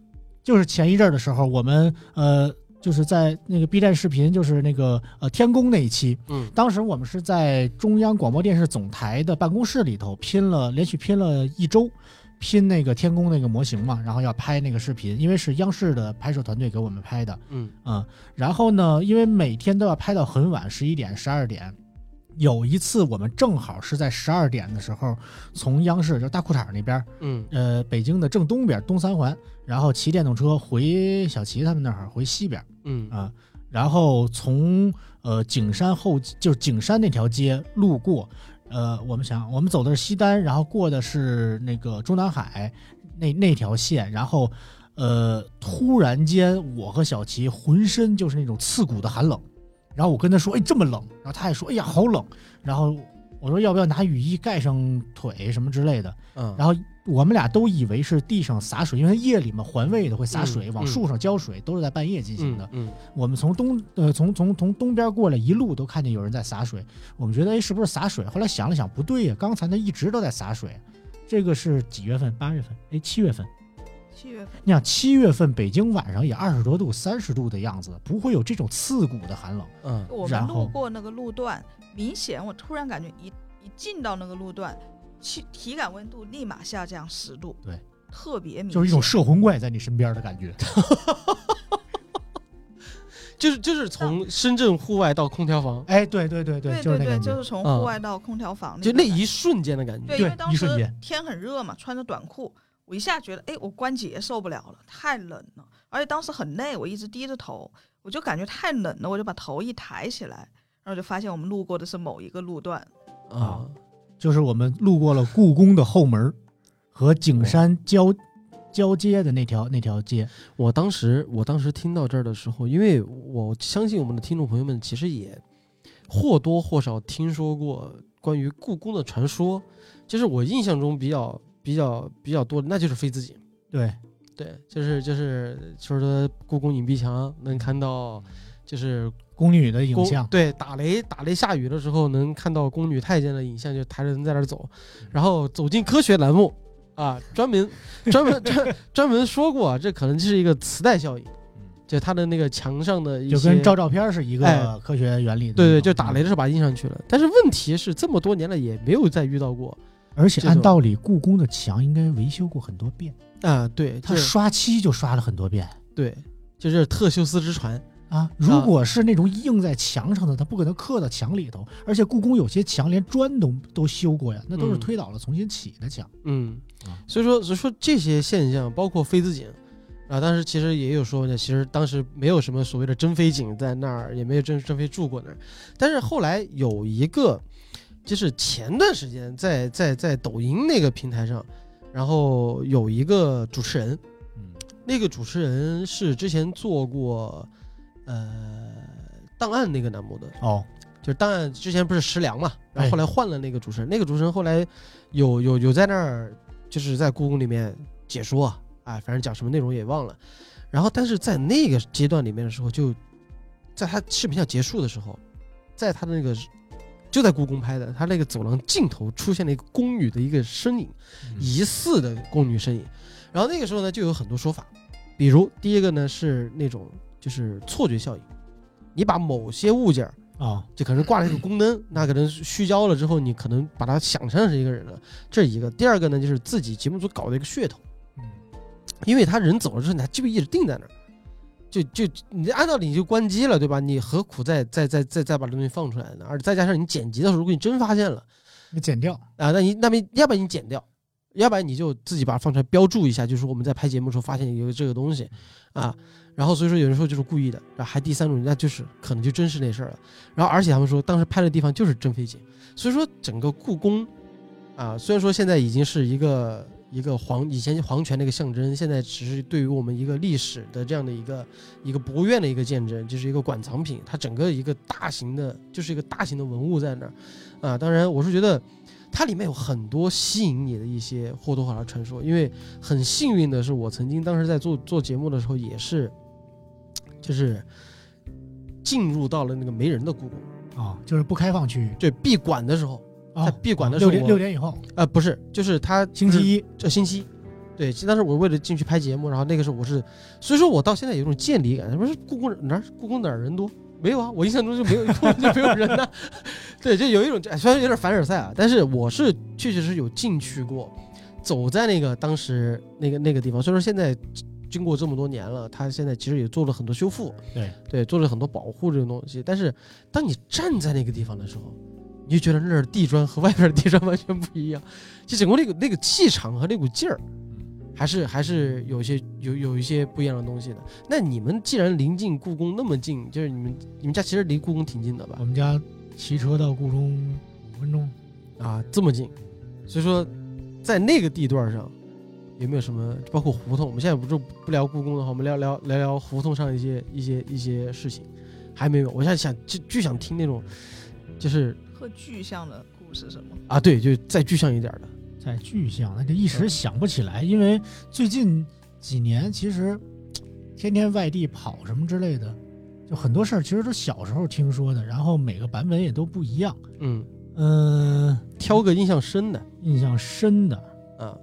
就是前一阵儿的时候，我们呃，就是在那个 B 站视频，就是那个呃天宫那一期，嗯当时我们是在中央广播电视总台的办公室里头拼了，连续拼了一周，拼那个天宫那个模型嘛，然后要拍那个视频，因为是央视的拍摄团队给我们拍的，嗯嗯，然后呢，因为每天都要拍到很晚，十一点、十二点。有一次，我们正好是在十二点的时候，从央视就大裤衩那边，嗯。呃，北京的正东边东三环，然后骑电动车回小齐他们那儿回西边嗯。啊，然后从呃景山后就是景山那条街路过，呃，我们想我们走的是西单，然后过的是那个中南海那那条线，然后呃突然间我和小齐浑身就是那种刺骨的寒冷，然后我跟他说，哎这么冷，然后他也说，哎呀好冷，然后我说要不要拿雨衣盖上腿什么之类的。嗯，然后我们俩都以为是地上洒水，因为夜里嘛环卫的会洒水，嗯往树上浇水，都是在半夜进行的。嗯我们从东呃从从从东边过来，一路都看见有人在洒水，我们觉得哎是不是洒水？后来想了想，不对呀，刚才那一直都在洒水。这个是几月份？八月份？哎，七月份。七月份，你想七月份北京晚上也二十多度、三十度的样子，不会有这种刺骨的寒冷。嗯。我们路过那个路段，明显我突然感觉一一进到那个路段，气体感温度立马下降十度，对，特别明显，就是一种摄魂怪在你身边的感觉。就是就是从深圳户外到空调房，哎，对对对对对就是那感觉。就是从嗯。户外到空调房，就那一瞬间的感觉。对，因为当时天很热嘛，穿着短裤，我一下觉得，哎，我关节受不了了，太冷了，而且当时很累，我一直低着头，我就感觉太冷了，我就把头一抬起来，然后就发现我们路过的是某一个路段，啊，就是我们路过了故宫的后门和景山交交接的那条那条街。我当时我当时听到这儿的时候，因为我相信我们的听众朋友们其实也或多或少听说过关于故宫的传说，就是我印象中比较比较比较多的，那就是飞自己。对，对，就是就是就是说故宫隐蔽墙能看到，就是宫女的影像。对，打雷打雷下雨的时候能看到宫女太监的影像，就抬着人在那儿走，然后走进科学栏目啊，专门专门专专门说过、啊，这可能就是一个磁带效应，就它的那个墙上的一些，就跟照照片是一哎个科学原理。对对，就打雷的嗯时候把它印上去了。但是问题是这么多年了也没有再遇到过而且按道理，故宫的墙应该维修过很多遍，啊，对，它刷漆就刷了很多遍对，就是特修斯之船，啊。如果是那种印在墙上的，它不可能刻到墙里头。而且故宫有些墙连砖都都修过呀，那都是嗯推倒了重新起的墙。嗯啊，所以说所以说这些现象，包括妃子井。啊，当时其实也有说呢，其实当时没有什么所谓的珍妃井在那儿，也没有珍珍妃住过那儿。但是后来有一个，就是前段时间在在在抖音那个平台上，然后有一个主持人，嗯那个主持人是之前做过呃档案那个栏目的，哦，就是档案之前不是石良嘛，然后哎后来换了那个主持人，那个主持人后来有有有在那儿就是在故宫里面解说啊，哎，反正讲什么内容也忘了。然后但是在那个阶段里面的时候，就在他视频要结束的时候，在他的那个就在故宫拍的，他那个走廊尽头出现了一个宫女的一个身影，嗯。疑似的宫女身影。然后那个时候呢，就有很多说法，比如第一个呢是那种就是错觉效应，你把某些物件儿哦，就可能挂了一个宫灯，那可能虚焦了之后，你可能把它想象是一个人了，这是一个。第二个呢，就是自己节目组搞的一个噱头，嗯。因为他人走了之后，你还就一直定在那儿，就就你按道理你就关机了，对吧？你何苦再再再再再把这东西放出来呢？而且再加上你剪辑的时候，如果你真发现了你剪掉，啊，那你那边要不然你剪掉，要不然你就自己把它放出来标注一下，就是我们在拍节目的时候发现有这个东西啊。然后所以说有人说就是故意的，然后还第三种，那就是可能就真是那事儿了。然后而且他们说当时拍的地方就是真飞机，所以说整个故宫啊，虽然说现在已经是一个一个皇以前皇权的一个象征，现在只是对于我们一个历史的这样的一个一个博物院的一个见证，就是一个馆藏品，它整个一个大型的，就是一个大型的文物在那儿啊。当然，我是觉得它里面有很多吸引你的一些或多或少传说，因为很幸运的是，我曾经当时在做做节目的时候也是，就是进入到了那个没人的故宫，啊，就是不开放区域。对闭馆的时候，啊在闭馆的时候六点我六点以后，啊，不是，就是他星期一这星期一，对，当时我为了进去拍节目，然后那个时候我是，所以说我到现在有一种见离感，不是故宫哪儿故宫哪儿人多？没有啊，我印象中就没有，就没有人呢、对，就有一种哎虽然有点凡尔赛啊，但是我是确确实是有进去过，走在那个当时那个那个地方，所以说现在经过这么多年了，他现在其实也做了很多修复，对对，做了很多保护这种东西，但是当你站在那个地方的时候，你就觉得那儿的地砖和外边的地砖完全不一样，就整个那个那个气场和那股劲儿，还是还是有一些有有一些不一样的东西的。那你们既然临近故宫那么近，就是你们你们家其实离故宫挺近的吧我？们家骑车到故宫五分钟。啊，这么近，所以说在那个地段上有没有什么，包括胡同？我们现在不是不聊故宫的话，我们聊聊聊聊胡同上一些一些一些事情，还没有。我现在想就就想听那种，就是特具象的故事什么？啊，对，就再具象一点的。再具象，那就一时想不起来，因为最近几年其实天天外地跑什么之类的，就很多事儿其实都小时候听说的，然后每个版本也都不一样。嗯，嗯、挑个印象深的印象深的，啊，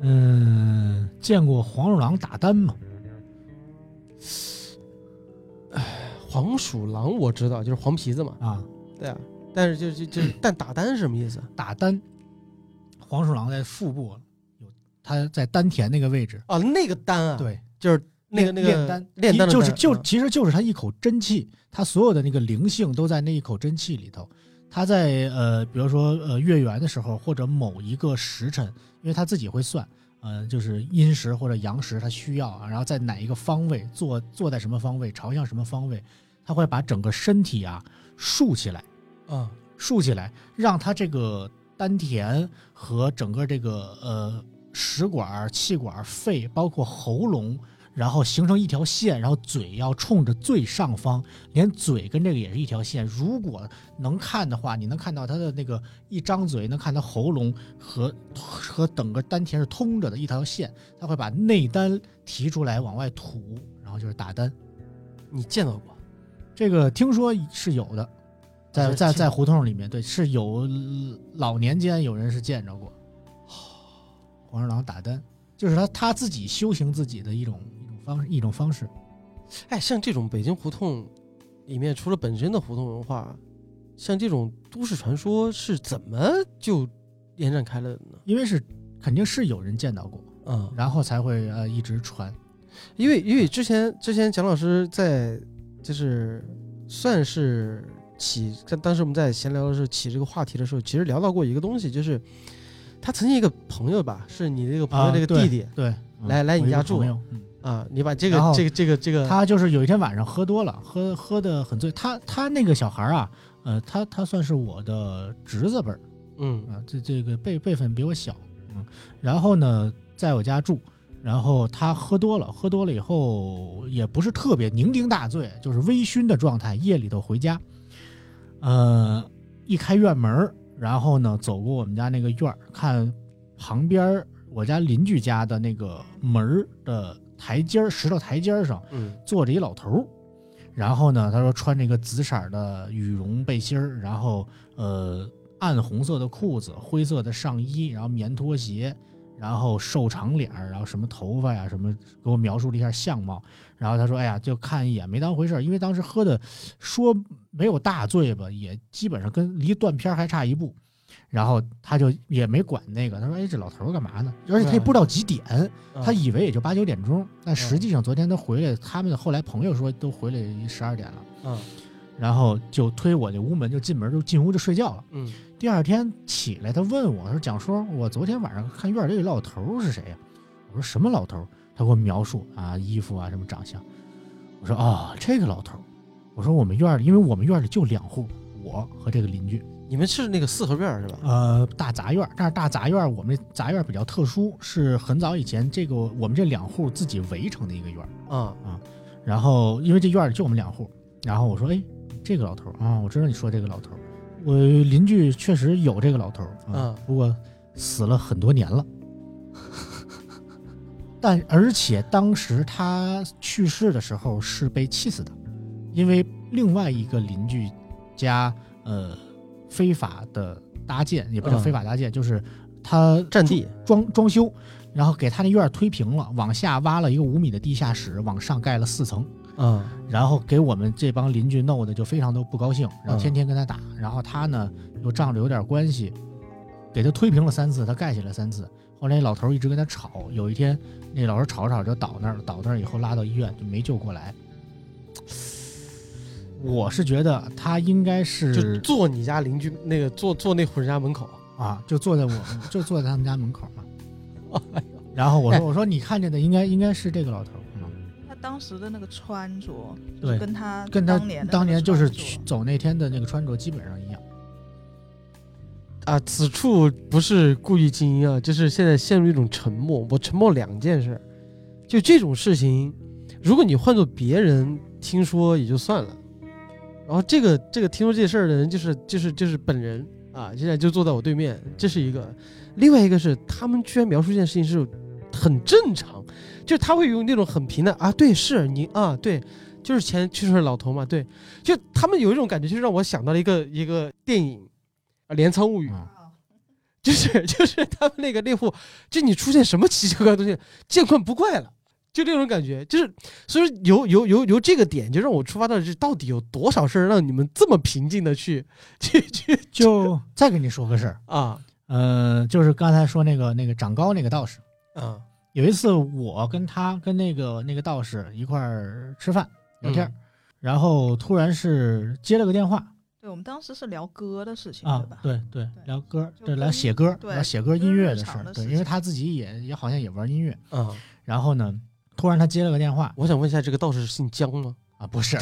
嗯、见过黄鼠狼打单吗？黄鼠狼我知道，就是黄皮子嘛，啊，对啊。但是就就就是，但打单是什么意思打单，黄鼠狼在腹部有，它在丹田那个位置，啊？那个丹啊，，对，就是那个那个炼丹，炼丹就是就其实就是它一口真气，它所有的那个灵性都在那一口真气里头。它在呃，比如说呃月圆的时候，或者某一个时辰，因为它自己会算，呃，就是阴时或者阳时，它需要啊，然后在哪一个方位坐坐在什么方位，朝向什么方位，它会把整个身体啊竖起来，啊，竖起来，让它这个丹田和整个这个呃食管、气管、肺，包括喉咙，然后形成一条线，然后嘴要冲着最上方，连嘴跟这个也是一条线。如果能看的话，你能看到它的那个一张嘴，能看到喉咙和和整个丹田是通着的一条线，它会把内丹提出来往外吐，然后就是打丹。你见到过？这个听说是有的，在在在胡同里面，对，是有老年间有人是见着过黄鼠狼打灯，就是他他自己修行自己的一种一种方一种方式。哎，像这种北京胡同里面，除了本身的胡同文化，像这种都市传说是怎么就延展开了的呢？因为是肯定是有人见到过，嗯、然后才会呃一直传。因为因为之前之前蒋老师在就是算是起，当当时我们在闲聊的时候起这个话题的时候，其实聊到过一个东西，就是他曾经一个朋友吧，是你这个朋友这个弟弟对，嗯来来你家住个朋友，嗯，啊你把这个这个这个这个他就是有一天晚上喝多了，喝喝的很醉。他他那个小孩啊，呃，他他算是我的侄子辈儿，嗯啊，这这个辈辈分比我小，嗯，然后呢，在我家住，然后他喝多了，喝多了以后也不是特别酩酊大醉，就是微醺的状态。夜里头回家，呃，一开院门儿，然后呢，走过我们家那个院儿，看旁边儿我家邻居家的那个门儿的台阶儿，石头台阶儿上嗯坐着一老头儿。然后呢，他说穿着一个紫色的羽绒背心儿，然后呃暗红色的裤子，灰色的上衣，然后棉拖鞋，然后瘦长脸儿，然后什么头发呀什么，给我描述了一下相貌。然后他说：“哎呀，就看一眼，没当回事儿，因为当时喝的说没有大醉吧，也基本上跟离断片儿还差一步。”然后他就也没管那个，他说：“哎，这老头儿干嘛呢？”而且他也不知道几点，嗯他以为也就八九点钟，但实际上昨天他回来，他们的后来朋友说都回来十二点了，嗯然后就推我这屋门就进门就进屋就睡觉了。嗯第二天起来，他问我他说：“蒋叔，我昨天晚上看院里有老头儿是谁呀、我说：“什么老头儿？”他给我描述啊，衣服啊，什么长相。我说：“啊、这个老头儿。”我说：“我们院里，因为我们院里就两户，我和这个邻居。你们是那个四合院儿是吧？呃，大杂院儿，但是大杂院儿我们杂院儿比较特殊，是很早以前这个我们这两户自己围成的一个院儿。啊然后因为这院儿里就我们两户，然后我说，哎，这个老头儿啊，我知道你说这个老头儿，我邻居确实有这个老头儿啊嗯，不过死了很多年了。但而且当时他去世的时候是被气死的，因为另外一个邻居家呃非法的搭建，也不叫嗯。非法搭建，就是他占地。装装修，然后给他那院儿推平了，往下挖了一个五米的地下室，往上盖了四层，嗯。然后给我们这帮邻居弄的就非常的不高兴，然后嗯。天天跟他打，然后他呢又仗着有点关系，给他推平了三次，他盖起来三次。后来老头儿一直跟他吵，有一天那老师吵吵就倒那儿了，倒那儿以后拉到医院就没救过来。我是觉得他应该是就是坐你家邻居那个坐坐那户人家门口。啊，就坐在我就坐在他们家门口嘛。哎然后我哎说我说你看见的应该应该是这个老头儿，嗯他当时的那个穿着，就对是跟他跟他当年当年就是去走那天的那个穿着基本上一样。啊，此处不是故意静音啊，就是现在陷入一种沉默。我沉默两件事，就这种事情，如果你换做别人听说也就算了，然后这个这个听说这事儿的人就是就是就是本人啊，现在就坐在我对面，这是一个。另外一个是他们居然描述这件事情是很正常，就是他会用那种很平淡啊，对，是你啊，对，就是前去世的老头嘛，对，就他们有一种感觉，就是让我想到了一个一个电影啊，《镰仓物语》。嗯就是就是他们那个那户，就你出现什么奇奇怪怪的东西，见怪不怪了，就这种感觉。就是所以由由由由这个点，就让我出发到这到底有多少事儿让你们这么平静的去去去就再跟你说个事儿，啊呃，就是刚才说那个那个长高那个道士，啊有一次我跟他跟那个那个道士一块儿吃饭聊天儿，然后突然是接了个电话对，我们当时是聊歌的事情，啊对吧？，对对，聊歌，对，聊写歌，对聊写歌音乐的事儿，对，因为他自己也也好像也玩音乐，嗯！然后呢，突然他接了个电话我想问一下，这个道士姓姜吗？啊，不是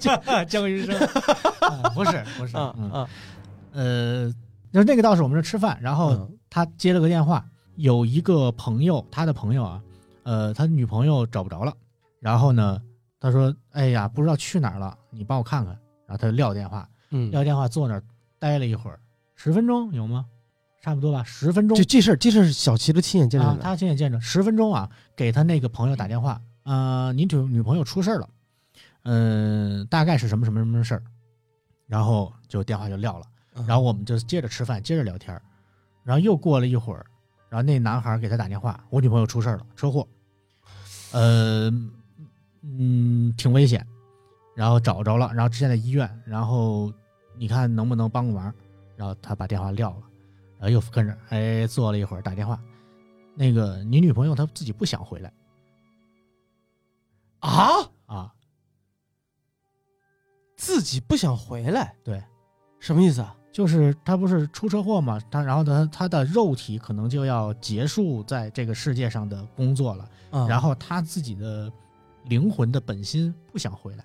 江江云生，啊不是不是，嗯嗯啊！呃，就是那个道士，我们这吃饭，然后嗯他接了个电话，有一个朋友，他的朋友啊，呃，他女朋友找不着了，然后呢，他说，哎呀，不知道去哪儿了，你帮我看看。然后他就撂电话，嗯，撂电话坐那儿待了一会儿，十分钟有吗？差不多吧，十分钟。就这事儿，这事儿小齐都亲眼见着啊，他亲眼见着，十分钟啊，给他那个朋友打电话，呃，你女女朋友出事儿了，嗯、大概是什么什么什么事儿，然后就电话就撂了。嗯。然后我们就接着吃饭，接着聊天儿然后又过了一会儿，然后那男孩给他打电话，我女朋友出事儿了，车祸，呃，嗯，挺危险，然后找着了，然后现在医院，然后你看能不能帮个忙？然后他把电话撂了，然后又跟着哎坐了一会儿打电话，那个你女朋友她自己不想回来啊，啊，自己不想回来，对，什么意思啊？就是他不是出车祸嘛，他然后他他的肉体可能就要结束在这个世界上的工作了。啊，然后他自己的灵魂的本心不想回来，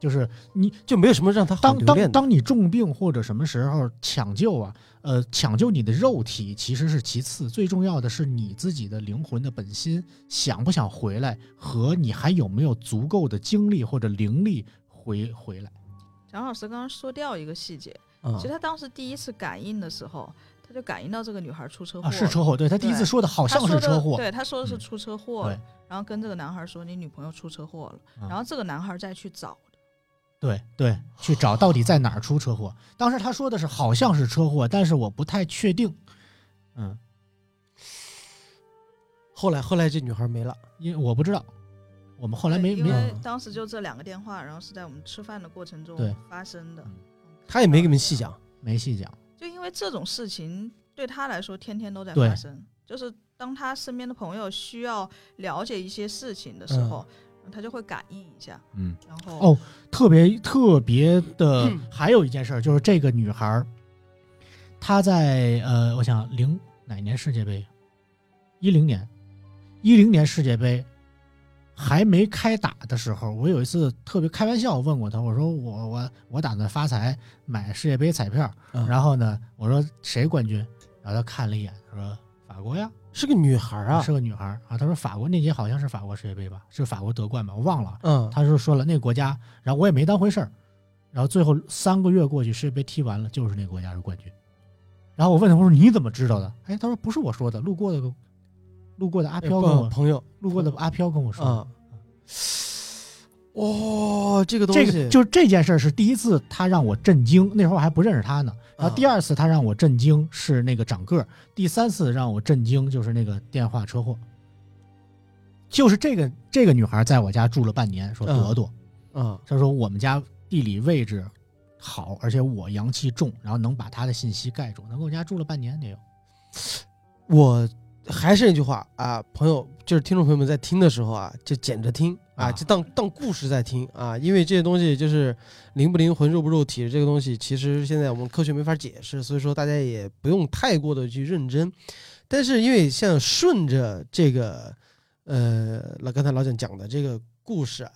就是你就没有什么让他当当。当你重病或者什么时候抢救啊，呃，抢救你的肉体其实是其次，最重要的是你自己的灵魂的本心想不想回来，和你还有没有足够的精力或者灵力回回来。蒋老师刚刚说掉一个细节，啊其实他当时第一次感应的时候，他就感应到这个女孩出车祸啊，是车祸，对他第一次说的好像是车祸，对，他说的是嗯出车祸然后跟这个男孩说你女朋友出车祸了，啊然后这个男孩再去找，对对，去找到底在哪儿出车祸。当时他说的是好像是车祸，但是我不太确定。嗯，后来后来这女孩没了，因为我不知道，我们后来没没因为嗯当时就这两个电话，然后是在我们吃饭的过程中发生的嗯，他也没给你们细讲。没细讲。就因为这种事情对他来说天天都在发生，就是当他身边的朋友需要了解一些事情的时候，他就会感应一下，嗯，然后哦，特别特别的嗯，还有一件事儿，就是这个女孩儿，她在呃，我想零哪年世界杯？一零年，一零年世界杯还没开打的时候，我有一次特别开玩笑问过她，我说我我我打算发财买世界杯彩票，嗯然后呢，我说谁冠军？然后她看了一眼，说法国呀，是个女孩啊是，个女孩啊。他说法国那届好像是法国世界杯吧，是法国夺冠吧，我忘了。嗯，他就说了那个国家，然后我也没当回事儿，然后最后三个月过去，世界杯踢完了，就是那个国家是冠军。然后我问他，我说你怎么知道的？哎，他说不是我说的，路过的路过的阿飘跟我朋友路过的阿飘跟我说的。啊。哦，这个东这西个就这件事儿是第一次，他让我震惊。那时候我还不认识他呢。然后第二次他让我震惊是那个长个儿，第三次让我震惊就是那个电话车祸。就是这个这个女孩在我家住了半年，说朵朵，嗯，她说我们家地理位置好，而且我阳气重，然后能把她的信息盖住，能跟我家住了半年得有。我还是那句话啊，朋友，就是听众朋友们在听的时候啊，就捡着听啊，啊就当当故事在听啊，因为这些东西就是灵不灵魂、肉不肉体这个东西，其实现在我们科学没法解释，所以说大家也不用太过的去认真。但是因为像顺着这个，呃，老刚才老蒋讲的这个故事啊，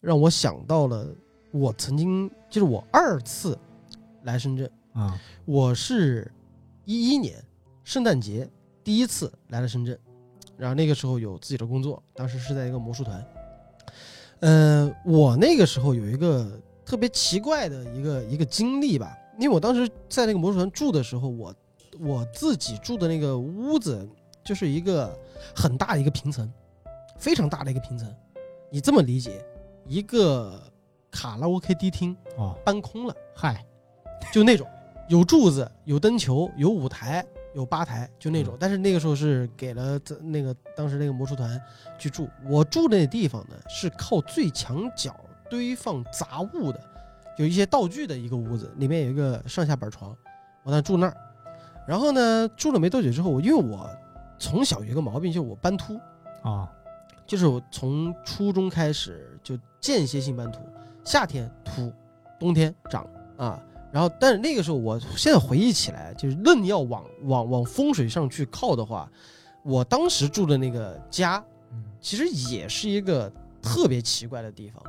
让我想到了我曾经就是我二次来深圳。啊，我是一一年圣诞节第一次来了深圳，然后那个时候有自己的工作，当时是在一个魔术团。呃，我那个时候有一个特别奇怪的一个一个经历吧，因为我当时在那个魔术团住的时候，我我自己住的那个屋子就是一个很大的一个平层，非常大的一个平层。你这么理解，一个卡拉 OK 迪厅哦，搬空了。嗨，就那种有柱子、有灯球、有舞台、有吧台，就那种。但是那个时候是给了这那个当时那个魔术团去住。我住的那地方呢，是靠最墙角堆放杂物的，有一些道具的一个屋子，里面有一个上下板床，我那住那儿。然后呢，住了没多久之后，我因为我从小有一个毛病，就是我斑秃，啊，就是我从初中开始就间歇性斑秃，夏天秃，冬天长啊。然后，但是那个时候，我现在回忆起来，就是愣要往往往风水上去靠的话，我当时住的那个家，嗯其实也是一个特别奇怪的地方。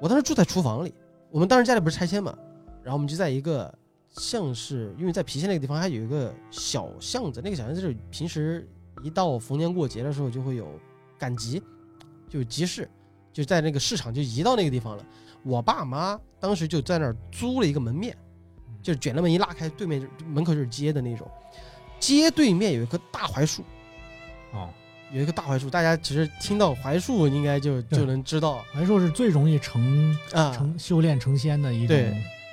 我当时住在厨房里，我们当时家里不是拆迁嘛，然后我们就在一个像是因为在郫县那个地方还有一个小巷子，那个小巷子就是平时一到逢年过节的时候就会有赶集，就有集市，就在那个市场就移到那个地方了。我爸妈当时就在那儿租了一个门面，就是卷帘门一拉开，对面就门口就是街的那种，街对面有一棵大槐树，哦，有一棵大槐树，大家其实听到槐树应该就就能知道槐树是最容易成啊。成修炼成仙的一种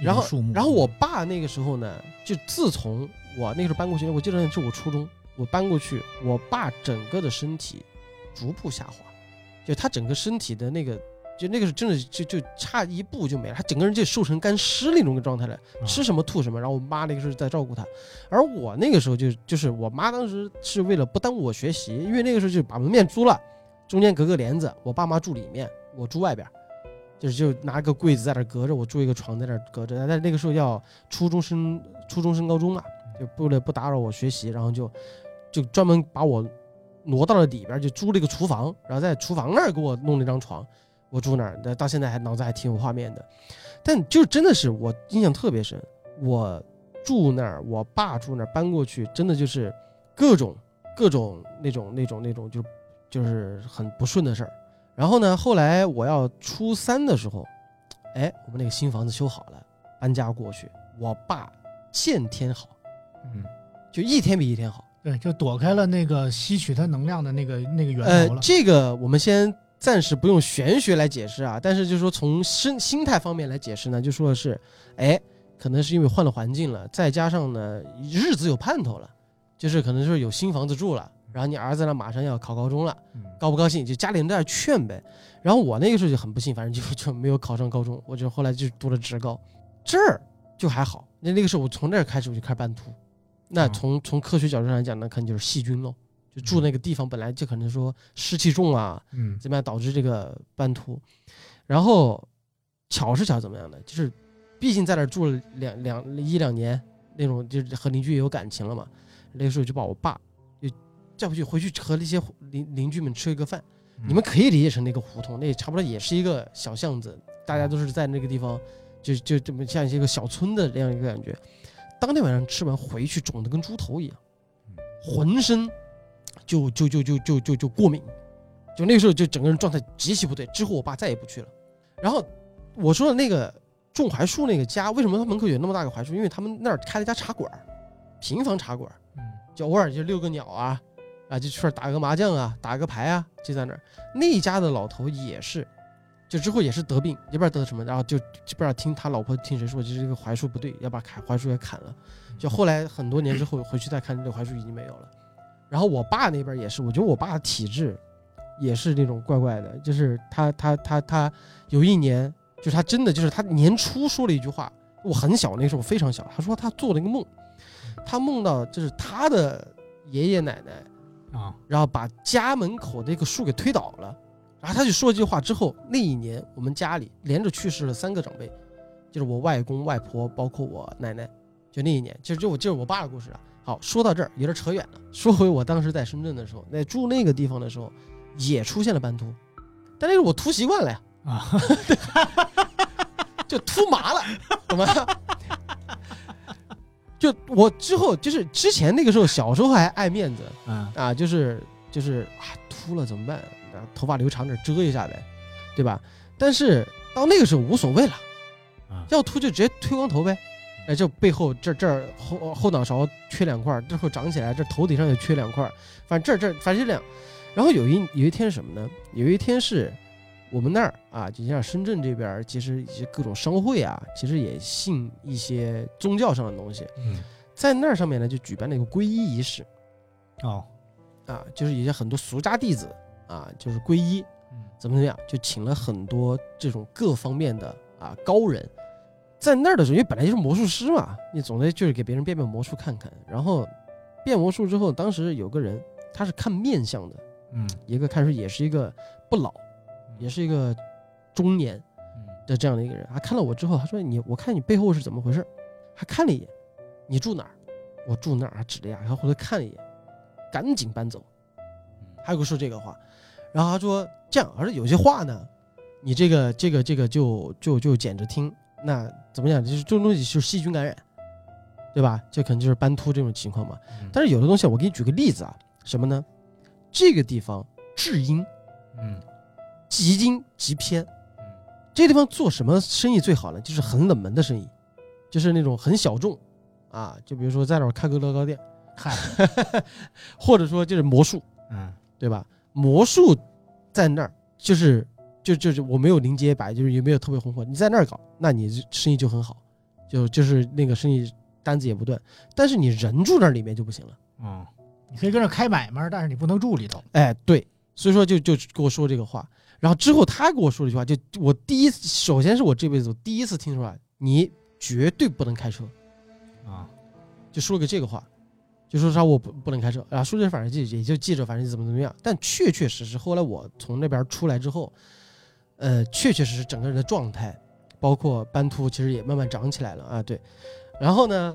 然后种树木。然后我爸那个时候呢，就自从我那个时候搬过去，我记得是我初中，我搬过去，我爸整个的身体逐步下滑，就他整个身体的那个，就那个是真的就就差一步就没了，他整个人就瘦成干尸那种状态了，啊吃什么吐什么。然后我妈那个时候在照顾他，而我那个时候就就是我妈当时是为了不耽误我学习，因为那个时候就把门面租了，中间隔个帘子，我爸妈住里面，我住外边。就是就拿个柜子在那儿隔着，我住一个床在那儿隔着。但那个时候要初中升初中升高中嘛，就为了不打扰我学习，然后就就专门把我挪到了里边，就租了一个厨房，然后在厨房那儿给我弄了一张床。我住那儿，那到现在还脑子还挺有画面的。但就真的是我印象特别深，我住那儿，我爸住那儿，搬过去，真的就是各种各种那种那种那种就就是很不顺的事儿。然后呢，后来我要初三的时候，哎，我们那个新房子修好了，搬家过去，我爸见天好，嗯，就一天比一天好。对，就躲开了那个吸取它能量的那个那个源呃头，了。这个我们先暂时不用玄学来解释啊，但是就是说从心心态方面来解释呢，就说的是，哎，可能是因为换了环境了，再加上呢日子有盼头了，就是可能是有新房子住了，然后你儿子呢马上要考高中了，嗯高不高兴就家里人在那劝呗。然后我那个时候就很不幸，反正就就没有考上高中，我就后来就读了职高，这儿就还好。那那个时候我从那儿开始我就开始搬图，那哦从从科学角度上来讲，呢，可能就是细菌喽。就住那个地方本来就可能说湿气重啊，嗯怎么样导致这个斑秃。然后巧是巧怎么样的？就是毕竟在那儿住了两两一两年，那种就是和邻居也有感情了嘛。那个时候就把我爸就叫回去，回去和那些邻邻居们吃一个饭。你们可以理解成那个胡同，那差不多也是一个小巷子，大家都是在那个地方，就就这么像一个小村的这样一个感觉。当天晚上吃完回去，肿的跟猪头一样，浑身就就就就就就就过敏，就那个时候就整个人状态极其不对。之后我爸再也不去了。然后我说的那个种槐树那个家，为什么他门口有那么大个槐树？因为他们那儿开了一家茶馆儿，平房茶馆就偶尔就遛个鸟啊，啊，就去那儿打个麻将啊，打个牌啊，就在那儿。那一家的老头也是，就之后也是得病，也不知道得什么，然后就就不知道听他老婆听谁说，就是这个槐树不对，要把砍槐树给砍了。就后来很多年之后回去再看，这个槐树已经没有了。然后我爸那边也是，我觉得我爸的体质也是那种怪怪的，就是他他他他有一年，就是他真的就是他年初说了一句话，我很小那时候非常小，他说他做了一个梦，他梦到就是他的爷爷奶奶。啊然后把家门口的一个树给推倒了，然后他就说这句话之后，那一年我们家里连着去世了三个长辈，就是我外公外婆，包括我奶奶，就那一年，就是就我就是我爸的故事啊。好，说到这儿有点扯远了，说回我当时在深圳的时候，那住那个地方的时候，也出现了斑秃，但那是我秃习惯了呀，啊，就秃麻了，懂吗？就我之后就是之前那个时候小时候还爱面子，嗯啊，就是就是啊，秃了怎么办？啊头发留长点遮一下呗，对吧？但是到那个时候无所谓了，啊要秃就直接推光头呗。哎，这背后这这儿后后脑勺缺两块儿，之后长起来，这头顶上也缺两块儿，反正这儿这儿反正就这样。然后有一有一天是什么呢？有一天是我们那儿啊，就像深圳这边儿，其实一些各种商会啊，其实也信一些宗教上的东西，嗯在那儿上面呢就举办了一个皈依仪式。哦啊，就是有些很多俗家弟子啊，就是皈依，嗯怎么怎么样，就请了很多这种各方面的啊高人，在那儿的时候，因为本来就是魔术师嘛，你总得就是给别人变变魔术看看。然后变魔术之后，当时有个人他是看面相的，嗯一个看出也是一个不老，也是一个中年嗯的这样的一个人。他看了我之后，他说你我看你背后是怎么回事，还看了一眼，你住哪儿？我住那儿，还指了一下，然后回头看了一眼，赶紧搬走。还有个说这个话，然后他说这样，而且有些话呢，你这个这个这个就就就捡着听，那怎么讲？就是这种东西就是细菌感染，对吧？这可能就是斑秃这种情况嘛。嗯但是有的东西，我给你举个例子啊，什么呢？这个地方至阴，嗯极阴极偏，嗯这个地方做什么生意最好呢？就是很冷门的生意，就是那种很小众啊，就比如说在那儿开个乐高店，嗨或者说就是魔术，嗯对吧？魔术在那儿就是就就是我没有临街摆，就是也没有特别红火。你在那儿搞，那你生意就很好，就就是那个生意单子也不断。但是你人住那里面就不行了。哦，你可以跟着开买卖，但是你不能住里头。哎，对，所以说就就跟我说这个话。然后之后他跟我说了一句话，就我第一次，首先是我这辈子我第一次听出来，你绝对不能开车，啊就说了个这个话，就说啥我不不能开车，然后说这反正就也就记着，反正怎么怎么样。但确确实实后来我从那边出来之后，呃，确确实实整个人的状态，包括斑秃，其实也慢慢长起来了啊。对，然后呢，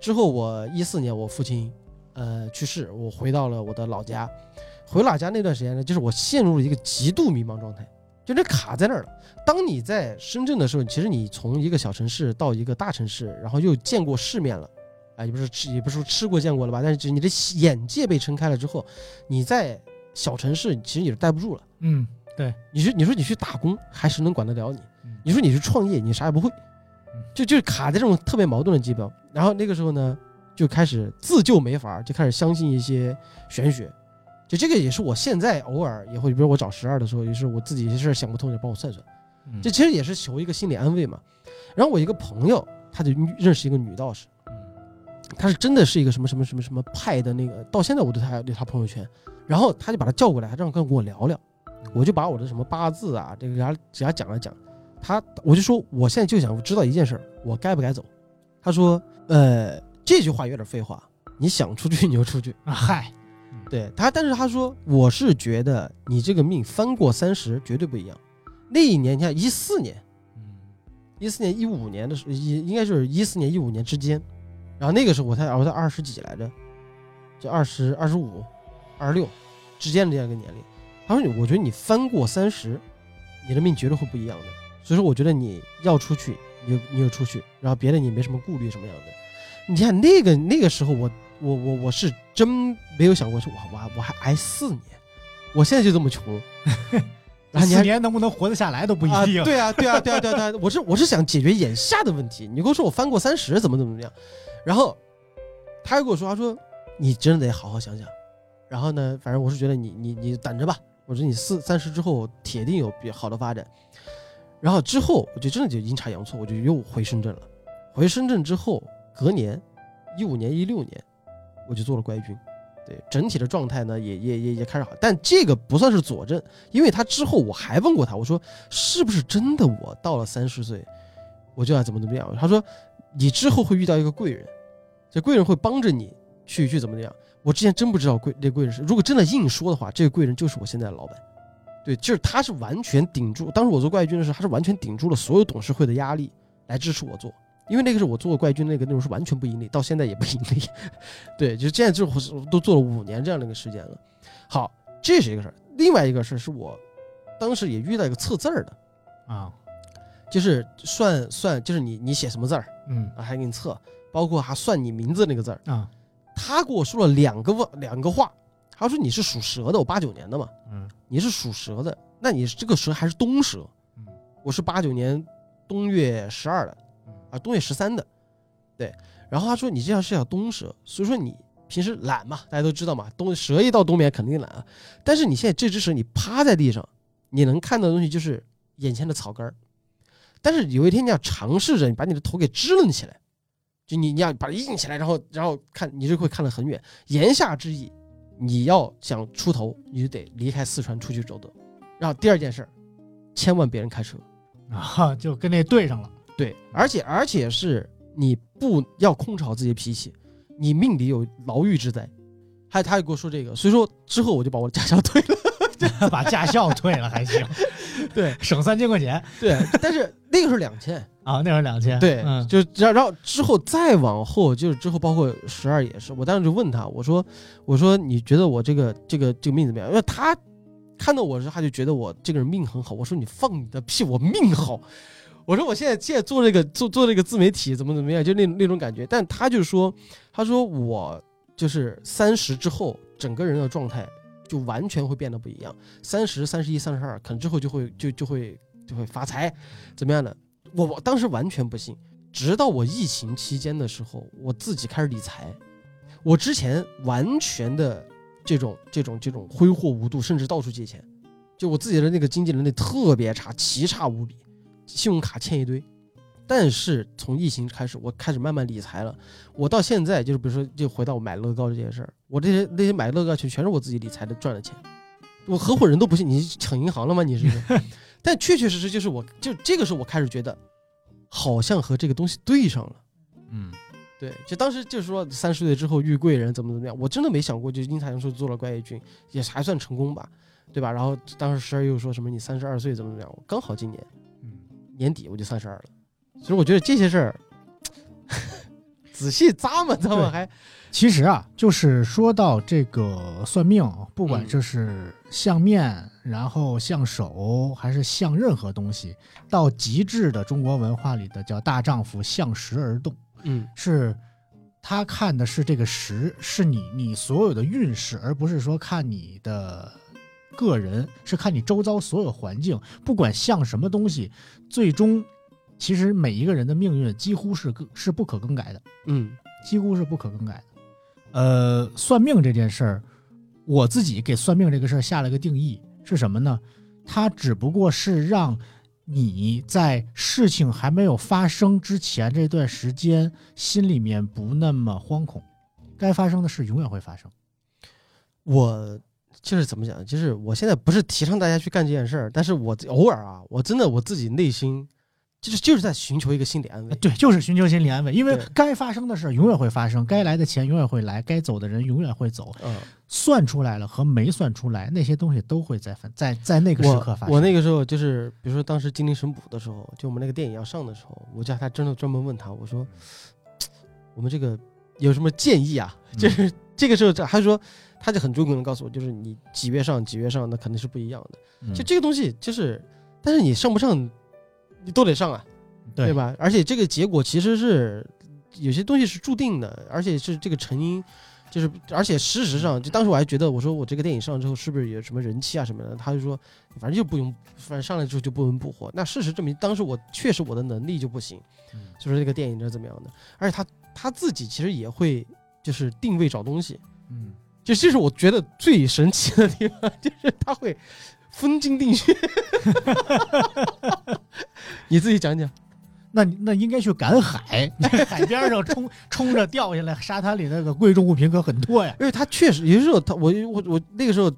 之后我一四年我父亲呃去世，我回到了我的老家。回老家那段时间呢，就是我陷入了一个极度迷茫状态，就这卡在那儿了。当你在深圳的时候，其实你从一个小城市到一个大城市，然后又见过世面了，啊，也不是吃，也不是说吃过见过了吧，但是你的眼界被撑开了之后，你在小城市其实也是待不住了。嗯，你说你说你去打工，还谁能管得了你嗯？你说你去创业，你啥也不会嗯，就就卡在这种特别矛盾的地方。然后那个时候呢，就开始自救没法，就开始相信一些玄学。就这个也是我现在偶尔也会，比如我找十二的时候，也是我自己一些事儿想不通，就帮我算算。嗯这其实也是求一个心理安慰嘛。然后我一个朋友，他就认识一个女道士，嗯她是真的是一个什么什么什么什么派的那个，到现在我对她对她朋友圈，然后他就把她叫过来，他让跟我聊聊，我就把我的什么八字啊，这个给他给他讲了讲，他我就说我现在就想知道一件事儿，我该不该走？他说，呃，这句话有点废话，你想出去你就出去，啊，嗨，对他，但是他说我是觉得你这个命翻过三十绝对不一样。那一年你看一四年。嗯一四年、一五年的时候，应应该就是一四年、一五年之间，然后那个时候我才我才二十几来着，就二十二十五、二十六之间的这样一个年龄。他说：“我觉得你翻过三十，你的命绝对会不一样的。所以说，我觉得你要出去，你就你就出去，然后别的你没什么顾虑什么样的。你看那个那个时候我，我我我是真没有想过说，我我还我还挨四年，我现在就这么穷，然后你年能不能活得下来都不一啊，定。对啊，对啊，对啊，对啊，对啊，我是我是想解决眼下的问题。你跟我说我翻过三十，怎么怎么怎么样，然后他又跟我说，他说你真的得好好想想。然后呢，反正我是觉得你你你等着吧，我说你四三十之后铁定有比较好的发展。然后之后我就真的就阴差阳错，我就又回深圳了。回深圳之后，隔年一五年一六年，我就做了冠军。对整体的状态呢，也也也也开始好，但这个不算是佐证，因为他之后我还问过他，我说是不是真的我到了三十岁，我就要怎么怎么样？他说你之后会遇到一个贵人，这贵人会帮着你去去怎么怎么样。我之前真不知道贵这贵人是，如果真的硬说的话，这个贵人就是我现在的老板。对，就是他是完全顶住，当时我做怪军的时候，他是完全顶住了所有董事会的压力来支持我做，因为那个是我做怪军那个内容是完全不盈利，到现在也不盈利。对，就现在之后是都做了五年这样的一个时间了。好，这是一个事儿。另外一个事儿是我当时也遇到一个测字儿的，啊，就是算算，就是你你写什么字儿嗯啊，还给你测，包括还算你名字那个字儿。啊，他给我说了两个问两个话，他说你是属蛇的，我八九年的嘛，嗯你是属蛇的，那你这个蛇还是冬蛇，嗯我是八九年冬月十二的，嗯啊，冬月十三的，对。然后他说你这样是叫冬蛇，所以说你平时懒嘛，大家都知道嘛，冬蛇一到冬眠肯定懒啊。但是你现在这只蛇你趴在地上，你能看到的东西就是眼前的草根儿。但是有一天你要尝试着你把你的头给支棱起来，就你你要把它硬起来，然后然后看你就会看得很远。言下之意，你要想出头，你就得离开四川出去走走。然后第二件事儿，千万别人开车。啊，就跟那对上了。对，而且而且是你不要控制好自己的脾气，你命里有牢狱之灾。还他也给我说这个，所以说之后我就把我的驾校退了。把驾校退了还行，对省三千块钱对，但是那个是两千，啊，那是两千。对，嗯就然然后之后再往后，就是之后包括十二也是，我当时就问他，我说我说你觉得我这个这个这个命怎么样？因为他看到我时，他就觉得我这个人命很好。我说你放你的屁，我命好。我说我现在现在做这个做做这个自媒体怎么怎么样，就那那种感觉。但他就说，他说我就是三十之后，整个人的状态就完全会变得不一样。三十三十一、三十二，可能之后就会就就会就会发财，怎么样的？我我当时完全不信，直到我疫情期间的时候，我自己开始理财。我之前完全的这种这种这种挥霍无度，甚至到处借钱，就我自己的那个经济能力特别差，奇差无比，信用卡欠一堆。但是从疫情开始，我开始慢慢理财了。我到现在就是，比如说，就回到我买乐高这件事儿，我这些那些买乐高全全是我自己理财的赚的钱。我合伙人都不信，你抢银行了吗？你是不是？但确确实实就是我，就这个时候我开始觉得，好像和这个东西对上了。嗯，对，就当时就是说三十岁之后遇贵人怎么怎么样，我真的没想过，就阴差阳错做了怪异君，也还算成功吧，对吧？然后当时十二又说什么你三十二岁怎么怎么样，我刚好今年嗯年底我就三十二了，所以我觉得这些事儿 仔细咂摸咂摸，还其实啊，就是说到这个算命，不管嗯这是相面，然后像手，还是像任何东西，到极致的中国文化里的叫大丈夫向时而动，嗯是他看的是这个时，是你你所有的运势，而不是说看你的个人，是看你周遭所有环境，不管像什么东西，最终其实每一个人的命运几乎是更是不可更改的。嗯几乎是不可更改的。呃，算命这件事儿，我自己给算命这个事儿下了个定义是什么呢？它只不过是让你在事情还没有发生之前这段时间，心里面不那么惶恐。该发生的事永远会发生。我就是怎么讲，就是我现在不是提倡大家去干这件事儿，但是我偶尔啊，我真的我自己内心就是就是在寻求一个心理安慰。对，就是寻求心理安慰，因为该发生的事儿永远会发生，该来的钱永远会来，该走的人永远会走。嗯，算出来了和没算出来，那些东西都会在发在在那个时刻发生。我我那个时候就是，比如说当时《精灵神捕》的时候，就我们那个电影要上的时候，我叫他真的专门问他，我说，我们这个有什么建议啊？嗯就是这个时候，这他说他就很中肯的告诉我，就是你几月上几月上，那肯定是不一样的。嗯就这个东西，就是，但是你上不上，你都得上啊，对对？吧？而且这个结果其实是有些东西是注定的，而且是这个成因。就是，而且事实上，就当时我还觉得，我说我这个电影上之后是不是有什么人气啊什么的？他就说，反正就不用，反正上来之后就不温不火。那事实证明，当时我确实我的能力就不行，嗯所以说这个电影是怎么样的？而且他他自己其实也会就是定位找东西，嗯，就这是我觉得最神奇的地方，就是他会分金定穴。你自己讲讲。那那应该去赶海，你海边上冲冲着掉下来，沙滩里那个贵重物品可很多呀。因为他确实有的时候他我我我那个时候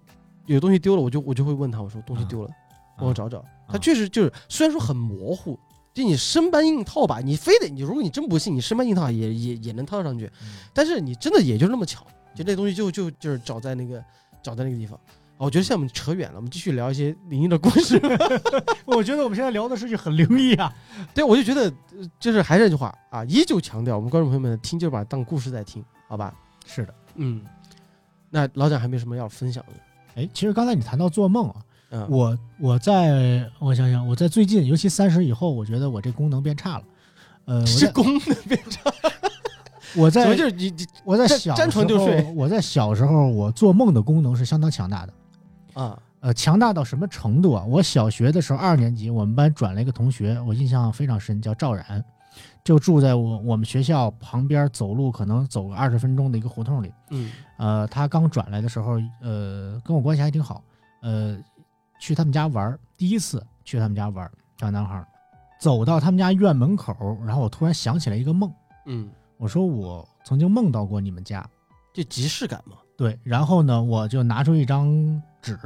有东西丢了，我就我就会问他，我说东西丢了，帮我找找。他确实就是虽然说很模糊，就你生搬硬套吧，你非得你如果你真不信，你生搬硬套也也也能套上去，但是你真的也就那么巧，就那东西就就就是找在那个找在那个地方。啊我觉得现在我们扯远了，我们继续聊一些灵异的故事。我觉得我们现在聊的事情很灵异啊。对，我就觉得呃就是还是那句话啊，依旧强调我们观众朋友们听就把它当故事在听，好吧？是的，嗯，那老蒋还没什么要分享的？哎，其实刚才你谈到做梦啊，嗯，我我在我想想，我在最近，尤其三十以后，我觉得我这功能变差了。呃，我是功能变差，我在就是你你我在小时候床就睡我在小时候，我做梦的功能是相当强大的。啊。呃，强大到什么程度啊？我小学的时候，二年级，我们班转了一个同学，我印象非常深，叫赵然，就住在我我们学校旁边，走路可能走个二十分钟的一个胡同里。嗯。呃，他刚转来的时候，呃，跟我关系还挺好，呃，去他们家玩，第一次去他们家玩，小男孩，走到他们家院门口，然后我突然想起来一个梦，嗯，我说我曾经梦到过你们家，这即视感嘛。对，然后呢，我就拿出一张纸，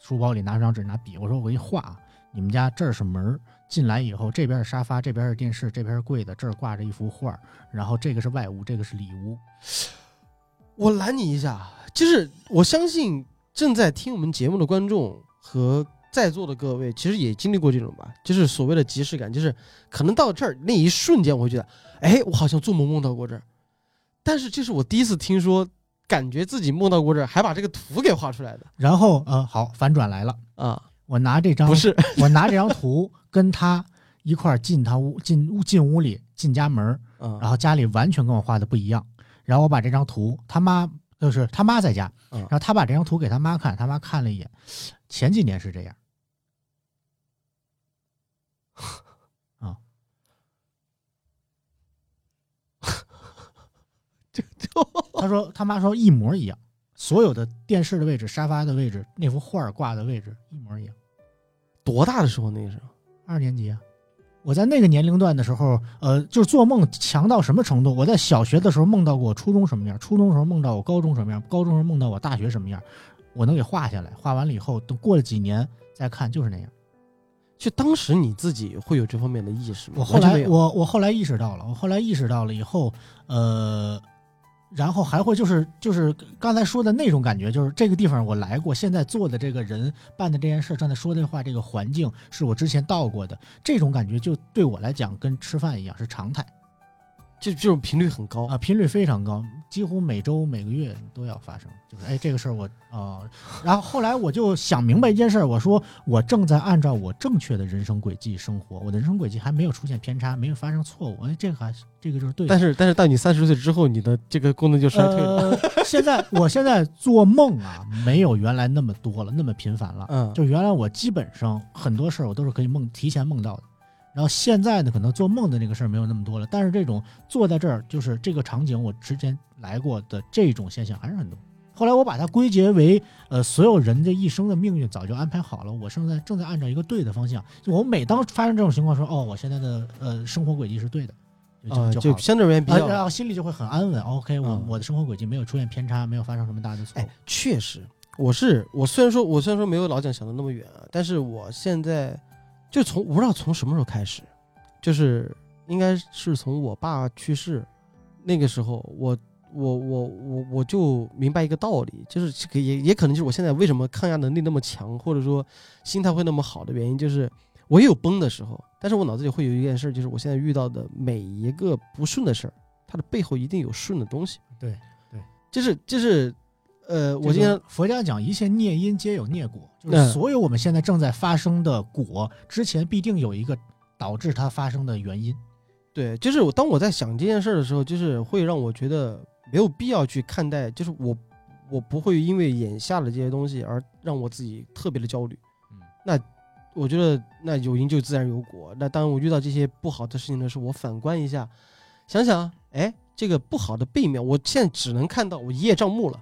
书包里拿张纸，拿笔，我说我给你画，你们家这儿是门，进来以后这边是沙发，这边是电视，这边是柜子，这儿挂着一幅画，然后这个是外屋，这个是里屋。我拦你一下，就是我相信正在听我们节目的观众和在座的各位，其实也经历过这种吧，就是所谓的即视感，就是可能到这儿那一瞬间，我会觉得，哎，我好像做梦梦到过这儿，但是这是我第一次听说，感觉自己梦到过这儿，还把这个图给画出来的。然后呃，好，反转来了，啊，我拿这张不是，我拿这张图跟他一块儿进他屋，进屋进屋里，进家门儿，啊，然后家里完全跟我画的不一样。然后我把这张图，他妈就是他妈在家，嗯然后他把这张图给他妈看，他妈看了一眼，前几年是这样，啊，他说他妈说一模一样，所有的电视的位置、沙发的位置、那幅画儿挂的位置一模一样。多大的时候那个时候？二年级啊，我在那个年龄段的时候，呃，就是做梦强到什么程度？我在小学的时候梦到过我初中什么样，初中的时候梦到我高中什么样，高中时候梦到我大学什么样，我能给画下来。画完了以后，等过了几年再看，就是那样。就当时你自己会有这方面的意识吗？我后来我我后来意识到了，我后来意识到了以后，呃，然后还会就是就是刚才说的那种感觉，就是这个地方我来过，现在做的这个人办的这件事，正在说这话，这个环境是我之前到过的，这种感觉就对我来讲跟吃饭一样是常态。就这种频率很高啊，频率非常高，几乎每周每个月都要发生。就是哎，这个事儿我啊、然后后来我就想明白一件事儿，我说我正在按照我正确的人生轨迹生活，我的人生轨迹还没有出现偏差，没有发生错误，哎，这个还是这个就是对的。但是但是到你三十岁之后，你的这个功能就衰退了。呃，现在我现在做梦啊，没有原来那么多了，那么频繁了。嗯，就原来我基本上很多事儿我都是可以梦提前梦到的，然后现在呢，可能做梦的那个事儿没有那么多了，但是这种坐在这儿就是这个场景我之前来过的这种现象还是很多。后来我把它归结为，呃，所有人的一生的命运早就安排好了，我正在正在按照一个对的方向。就我每当发生这种情况说，哦，我现在的呃生活轨迹是对的，就啊，就就相对而言比啊较然后心里就会很安稳。OK，我、嗯我的生活轨迹没有出现偏差，没有发生什么大的错误哎。，确实，我是我虽然说我虽然说没有老蒋想的那么远啊，但是我现在就从我不知道从什么时候开始，就是应该是从我爸去世那个时候，我我我我我就明白一个道理，就是这个也也可能就是我现在为什么抗压能力那么强，或者说心态会那么好的原因，就是我也有崩的时候，但是我脑子里会有一件事，就是我现在遇到的每一个不顺的事儿，它的背后一定有顺的东西。对对，就是就是，呃，我这个今天佛家讲一切孽因皆有孽果，就嗯是所有我们现在正在发生的果之前必定有一个导致它发生的原因。对，就是我当我在想这件事儿的时候，就是会让我觉得没有必要去看待，就是我我不会因为眼下的这些东西而让我自己特别的焦虑。嗯，那我觉得那有因就自然有果。那当我遇到这些不好的事情的时候，我反观一下，想想，哎，这个不好的背面，我现在只能看到我一叶障目了。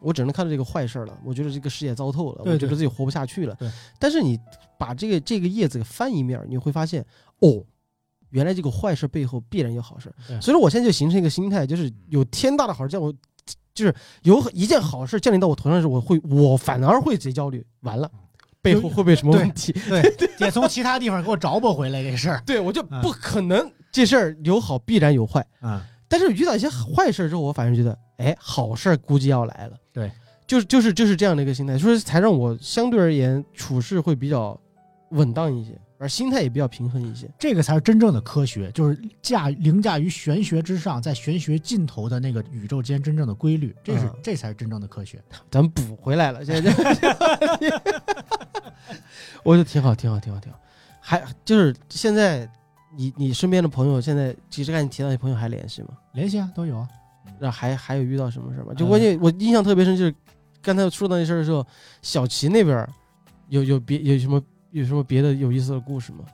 我只能看到这个坏事了，我觉得这个世界糟透了，对对我觉得自己活不下去了。对，但是你把这个这个叶子给翻一面，你会发现，哦，原来这个坏事背后必然有好事。对所以说，我现在就形成一个心态，就是有天大的好事降我，就是有一件好事降临到我头上的时候，我会我反而会贼焦虑，完了，背后会不会有什么问题？对，也从其他地方给我找补回来这事儿。对我就嗯不可能这事儿有好必然有坏。啊，但是遇到一些坏事之后，我反而觉得，哎，好事儿估计要来了。对，就是就是就是这样的一个心态，所以才让我相对而言处事会比较稳当一些，而心态也比较平衡一些。这个才是真正的科学，就是驾凌驾于玄学之上，在玄学尽头的那个宇宙间真正的规律，这是、嗯这才是真正的科学。咱们补回来了，现在，我觉得挺好，挺好，挺好，挺好。还就是现在你你身边的朋友，现在其实刚才你提到你朋友还联系吗？联系啊，都有啊。然后还还有遇到什么事儿吗？就嗯关键我印象特别深，就是刚才说到那事儿的时候，小齐那边儿有有别有什么有什么别的有意思的故事吗？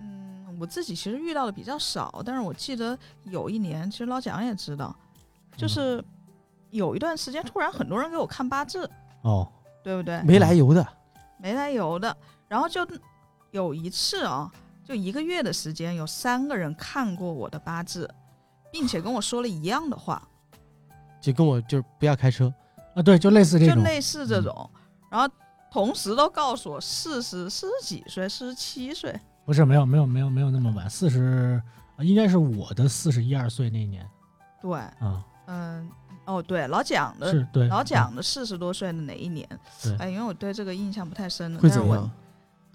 嗯，我自己其实遇到的比较少，但是我记得有一年，其实老蒋也知道，就是有一段时间突然很多人给我看八字，哦，对不对？没来由的，没来由的。然后就有一次啊，就一个月的时间，有三个人看过我的八字，并且跟我说了一样的话，就跟我就是不要开车，啊，对，就类似这种。就类似这种。然后同时都告诉我四十四十几岁，四十七岁。不是，没有，没有，没有，没有那么晚，四十，应该是我的四十一二岁那年对，啊，嗯，哦，对，老蒋的是对，老蒋的四十多岁的哪一年？对哎，因为我对这个印象不太深了。会但是我怎样？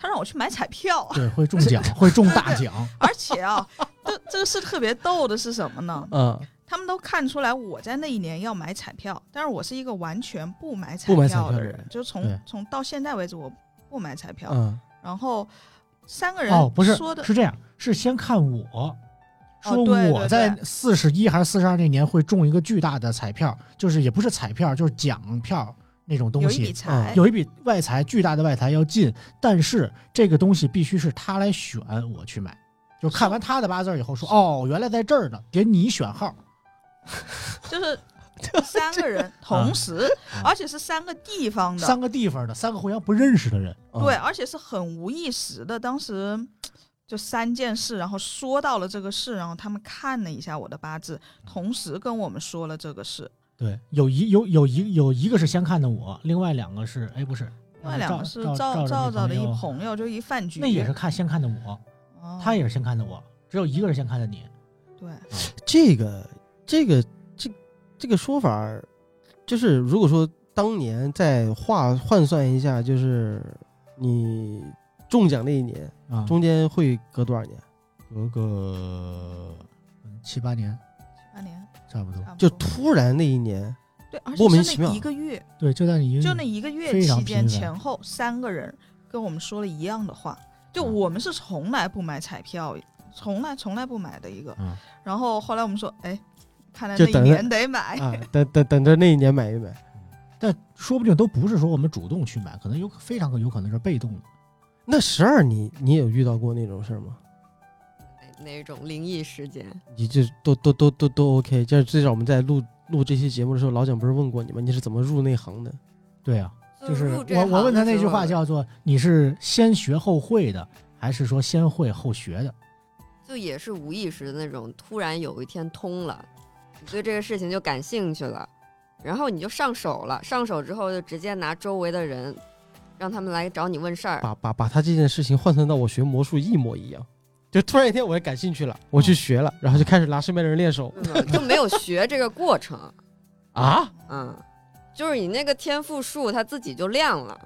他让我去买彩票，对会中 奖，会中大奖，而且啊，这这个是特别逗的是什么呢？嗯，他们都看出来我在那一年要买彩票，但是我是一个完全不买彩票的人就从从到现在为止我不买彩票。嗯，然后三个人哦，不是说的，是这样，是先看我。哦说我在对四十一还是四十二那年会中一个巨大的彩票，就是也不是彩票，就是奖票那种东有一笔西，财，有一笔外财，巨大的外财要进，但是这个东西必须是他来选，我去买。就看完他的八字以后说，哦，原来在这儿呢，给你选号。就是三个人 同时，啊而且是三个地方的，三个地方的，三个互相不认识的人，嗯对，，而且是很无意识的。当时就三件事，然后说到了这个事，然后他们看了一下我的八字，同时跟我们说了这个事。对，有一有有一有一个是先看的我，另外两个是，哎，不是，另外两个是赵赵赵赵的一朋友，就一饭局，那也是看先看的我，哦他也是先看的我，只有一个是先看的你。对，这个这个这这个说法，就是如果说当年再换换算一下，就是你中奖那一年，啊，中间会隔多少年？隔个嗯七八年，差不多。就突然那一年，对，而且是那莫名其妙一个月，对，就在你就那一个月期间前后三个人跟我们说了一样的话，就嗯我们是从来不买彩票，从来从来不买的一个。嗯然后后来我们说，哎，看来那一年得买。啊，等等等着那一年买一买。但说不定都不是说我们主动去买，可能有非常有可能是被动的。那十二，你你有遇到过那种事儿吗？哪哪种灵异事件？你这都都都都都 OK。就是最早我们在录录这期节目的时候，老蒋不是问过你吗？你是怎么入内行的？对啊，就是我我问他那句话叫做“你是先学后会的，还是说先会后学的就也是无意识的那种，突然有一天通了，你对这个事情就感兴趣了，然后你就上手了，上手之后就直接拿周围的人，让他们来找你问事儿。把把把他这件事情换算到我学魔术一模一样。就突然一天我也感兴趣了，我去学了，然后就开始拿身边的人练手嗯就没有学这个过程，啊。嗯，就是你那个天赋树它自己就亮了，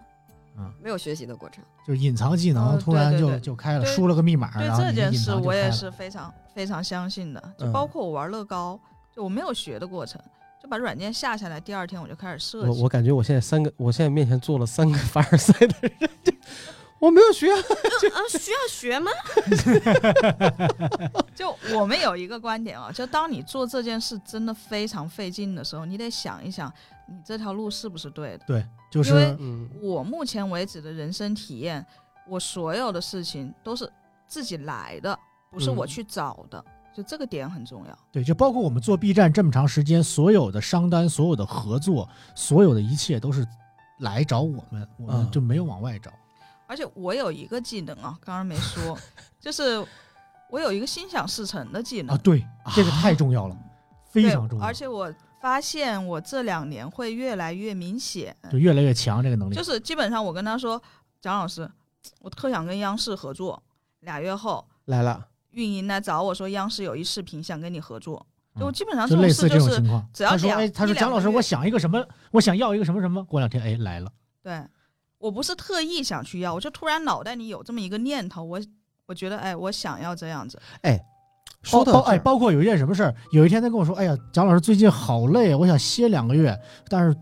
嗯没有学习的过程。”，就是隐藏技能哦突然就对对对就开了，输了个密码，对这件事，我也是非常非常相信的。就嗯包括我玩乐高，就我没有学的过程，就把软件下下来，第二天我就开始设计。我我感觉我现在三个，我现在面前坐了三个 凡尔赛的人，就我没有学啊。啊，需要学吗？就我们有一个观点啊，就当你做这件事真的非常费劲的时候，你得想一想，你这条路是不是对的。对，就是因为我目前为止的人生体验，我所有的事情都是自己来的，不是我嗯去找的，就这个点很重要。对，就包括我们做 B 站这么长时间，所有的商单、所有的合作、所有的一切都是来找我们，我们嗯就没有往外找。而且我有一个技能啊，刚刚没说，就是我有一个心想事成的技能啊，，对，这个太重要了，非常重要，而且我发现我这两年会越来越明显，就越来越强这个能力。就是基本上我跟他说，蒋老师，我特想跟央视合作，俩月后来了，运营来找我说央视有一视频想跟你合作，嗯就基本上这种就类似事就是这种情况。只要两他说哎，他说蒋老师，我想一个什么，我想要一个什么什么，过两天哎来了。对我不是特意想去要，我就突然脑袋里有这么一个念头，我我觉得哎，我想要这样子，说到这儿包包哎，包括有一件什么事儿，有一天他跟我说，哎呀，蒋老师最近好累，啊我想歇两个月，但是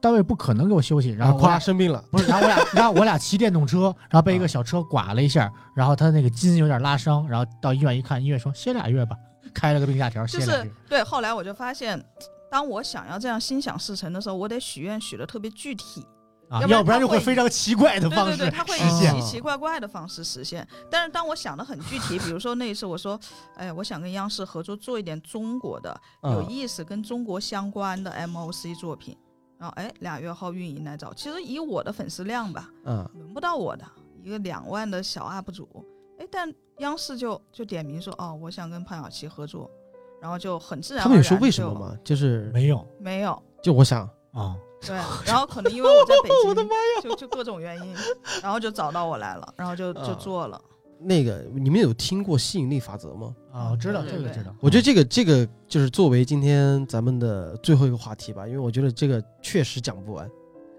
单位不可能给我休息，然然后夸生病了，不是，然后我俩，然后我俩骑电动车，然后被一个小车剐了一下，然后他那个筋有点拉伤，然后到医院一看，医院说歇俩月吧，开了个病假条，就是歇俩月。对。后来我就发现，当我想要这样心想事成的时候，我得许愿许的特别具体，啊，要不然就会会非常奇怪的方式对对对，它会实现以。奇奇怪怪的方式实现。但是当我想的很具体，比如说那一次我说，哎，我想跟央视合作做一点中国的有嗯意思、跟中国相关的 MOC 作品，然后哎，俩月后运营来找，其实以我的粉丝量吧，嗯，轮不到我的一个两万的小 UP 主，哎，但央视就就点名说，哦，我想跟潘晓琪合作，然后就很自然。他们有说为什么？吗？就是没有没有。就我想，啊，对，然后可能因为我在北京，我的妈呀！就就各种原因，然后就找到我来了，然后就就啊做了。那个你们有听过吸引力法则吗？啊，我知道这个知道。我觉得这个这个就是作为今天咱们的最后一个话题吧，因为我觉得这个确实讲不完，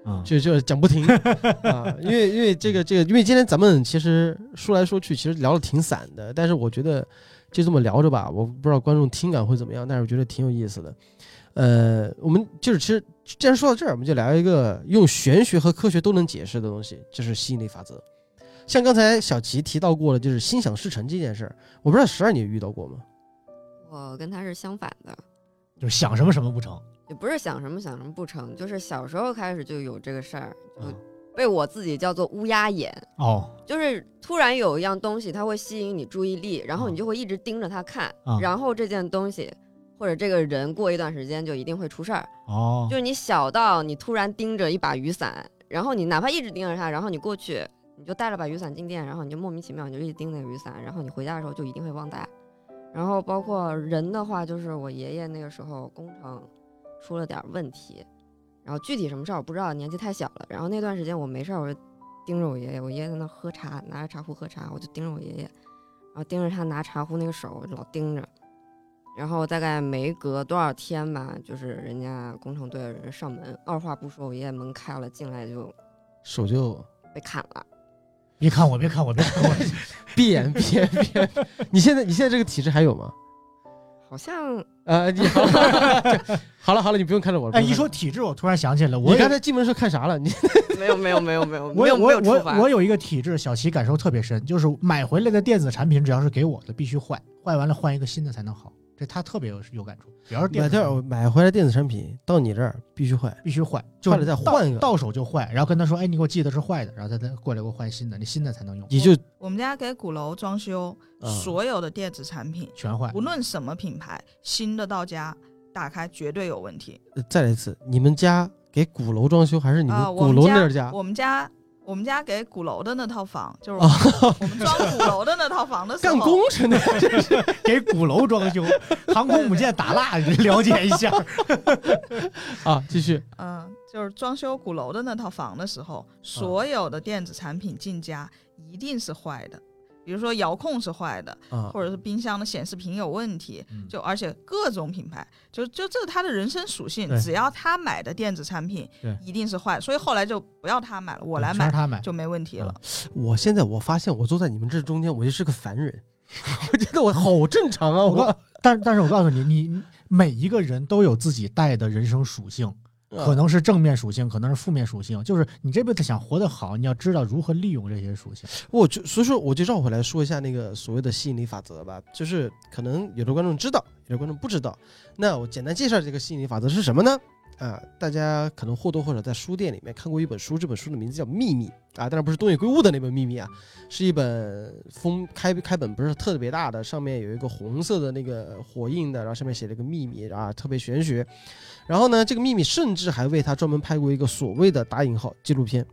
啊，就就讲不停 啊，因为因为这个这个，因为今天咱们其实说来说去，其实聊的挺散的，但是我觉得就这么聊着吧，我不知道观众听感会怎么样，但是我觉得挺有意思的。呃，我们就是其实既然说到这儿，我们就聊一个用玄学和科学都能解释的东西，就是吸引力法则。像刚才小齐提到过的，就是心想事成这件事儿，我不知道十二你遇到过吗？我跟他是相反的，就是想什么什么不成。也不是想什么想什么不成，就是小时候开始就有这个事儿，就啊被我自己叫做乌鸦眼。哦，就是突然有一样东西，它会吸引你注意力，然后你啊就会一直盯着它看，啊然后这件东西或者这个人过一段时间就一定会出事儿。哦，就是你小到你突然盯着一把雨伞，然后你哪怕一直盯着它，然后你过去你就带了把雨伞进店，然后你就莫名其妙你就一直盯那个雨伞，然后你回家的时候就一定会忘带。然后包括人的话，就是我爷爷那个时候工程出了点问题，然后具体什么事儿我不知道，年纪太小了。然后那段时间我没事儿，我就盯着我爷爷，我爷爷在那喝茶，拿着茶壶喝茶，我就盯着我爷爷，然后盯着他拿茶壶那个手，我就老盯着。然后大概没隔多少天吧，就是人家工程队的人上门，二话不说，我爷爷门开了，进来就手就被砍了。别看我，别看我，别看我。闭眼闭眼闭眼。你现在你现在这个体质还有吗？好像呃，你好，好了好了，你不用看着我了。哎，不用看着一说体质，我突然想起来，我，我刚才进门的时候看啥了？你 没有没有没有没有我有我有。我我有一个体质，小齐感受特别深，就是买回来的电子产品，只要是给我的，必须坏，坏完了换一个新的才能好。这他特别有有感触，比方说电买子产品点买回来电子产品到你这儿必须坏，必须坏，就坏了再换一个到到手就坏，然后跟他说，哎，你给我寄的是坏的，然后他再过来给我换新的，你新的才能用，你就我们家给鼓楼装修，啊所有的电子产品，全坏。无论什么品牌，新的到家打开绝对有问题。呃再来一次，你们家给鼓楼装修还是你啊，们鼓楼那儿家？我们家我们家给鼓楼的那套房，就是啊我们装鼓楼的那套房的时候干候，工程的，给鼓楼装修，航空母舰打蜡，你了解一下。啊，继续。嗯，就是装修鼓楼的那套房的时候，所有的电子产品进家一定是坏的，比如说遥控是坏的，啊，或者是冰箱的显示屏有问题，嗯就而且各种品牌，就就这是他的人生属性，只要他买的电子产品一定是坏，所以后来就不要他买了，我来买他买，就没问题了。我现在我发现我坐在你们这中间，我就是个凡人，我觉得我好正常啊！我我告，但但是我告诉，你你每一个人都有自己带的人生属性，可能是正面属性，可能是负面属性。就是你这辈子想活得好，你要知道如何利用这些属性。我就所以说，我就绕回来说一下那个所谓的吸引力法则吧。就是可能有的观众知道，有的观众不知道。那我简单介绍这个吸引力法则是什么呢？啊，大家可能或多或少在书店里面看过一本书，这本书的名字叫《秘密》啊，当然不是东野圭吾的那本《秘密》啊，是一本封开开本不是特别大的，上面有一个红色的那个火印的，然后上面写了一个秘密啊，特别玄学。然后呢，这个秘密甚至还为他专门拍过一个所谓的打引号纪录片，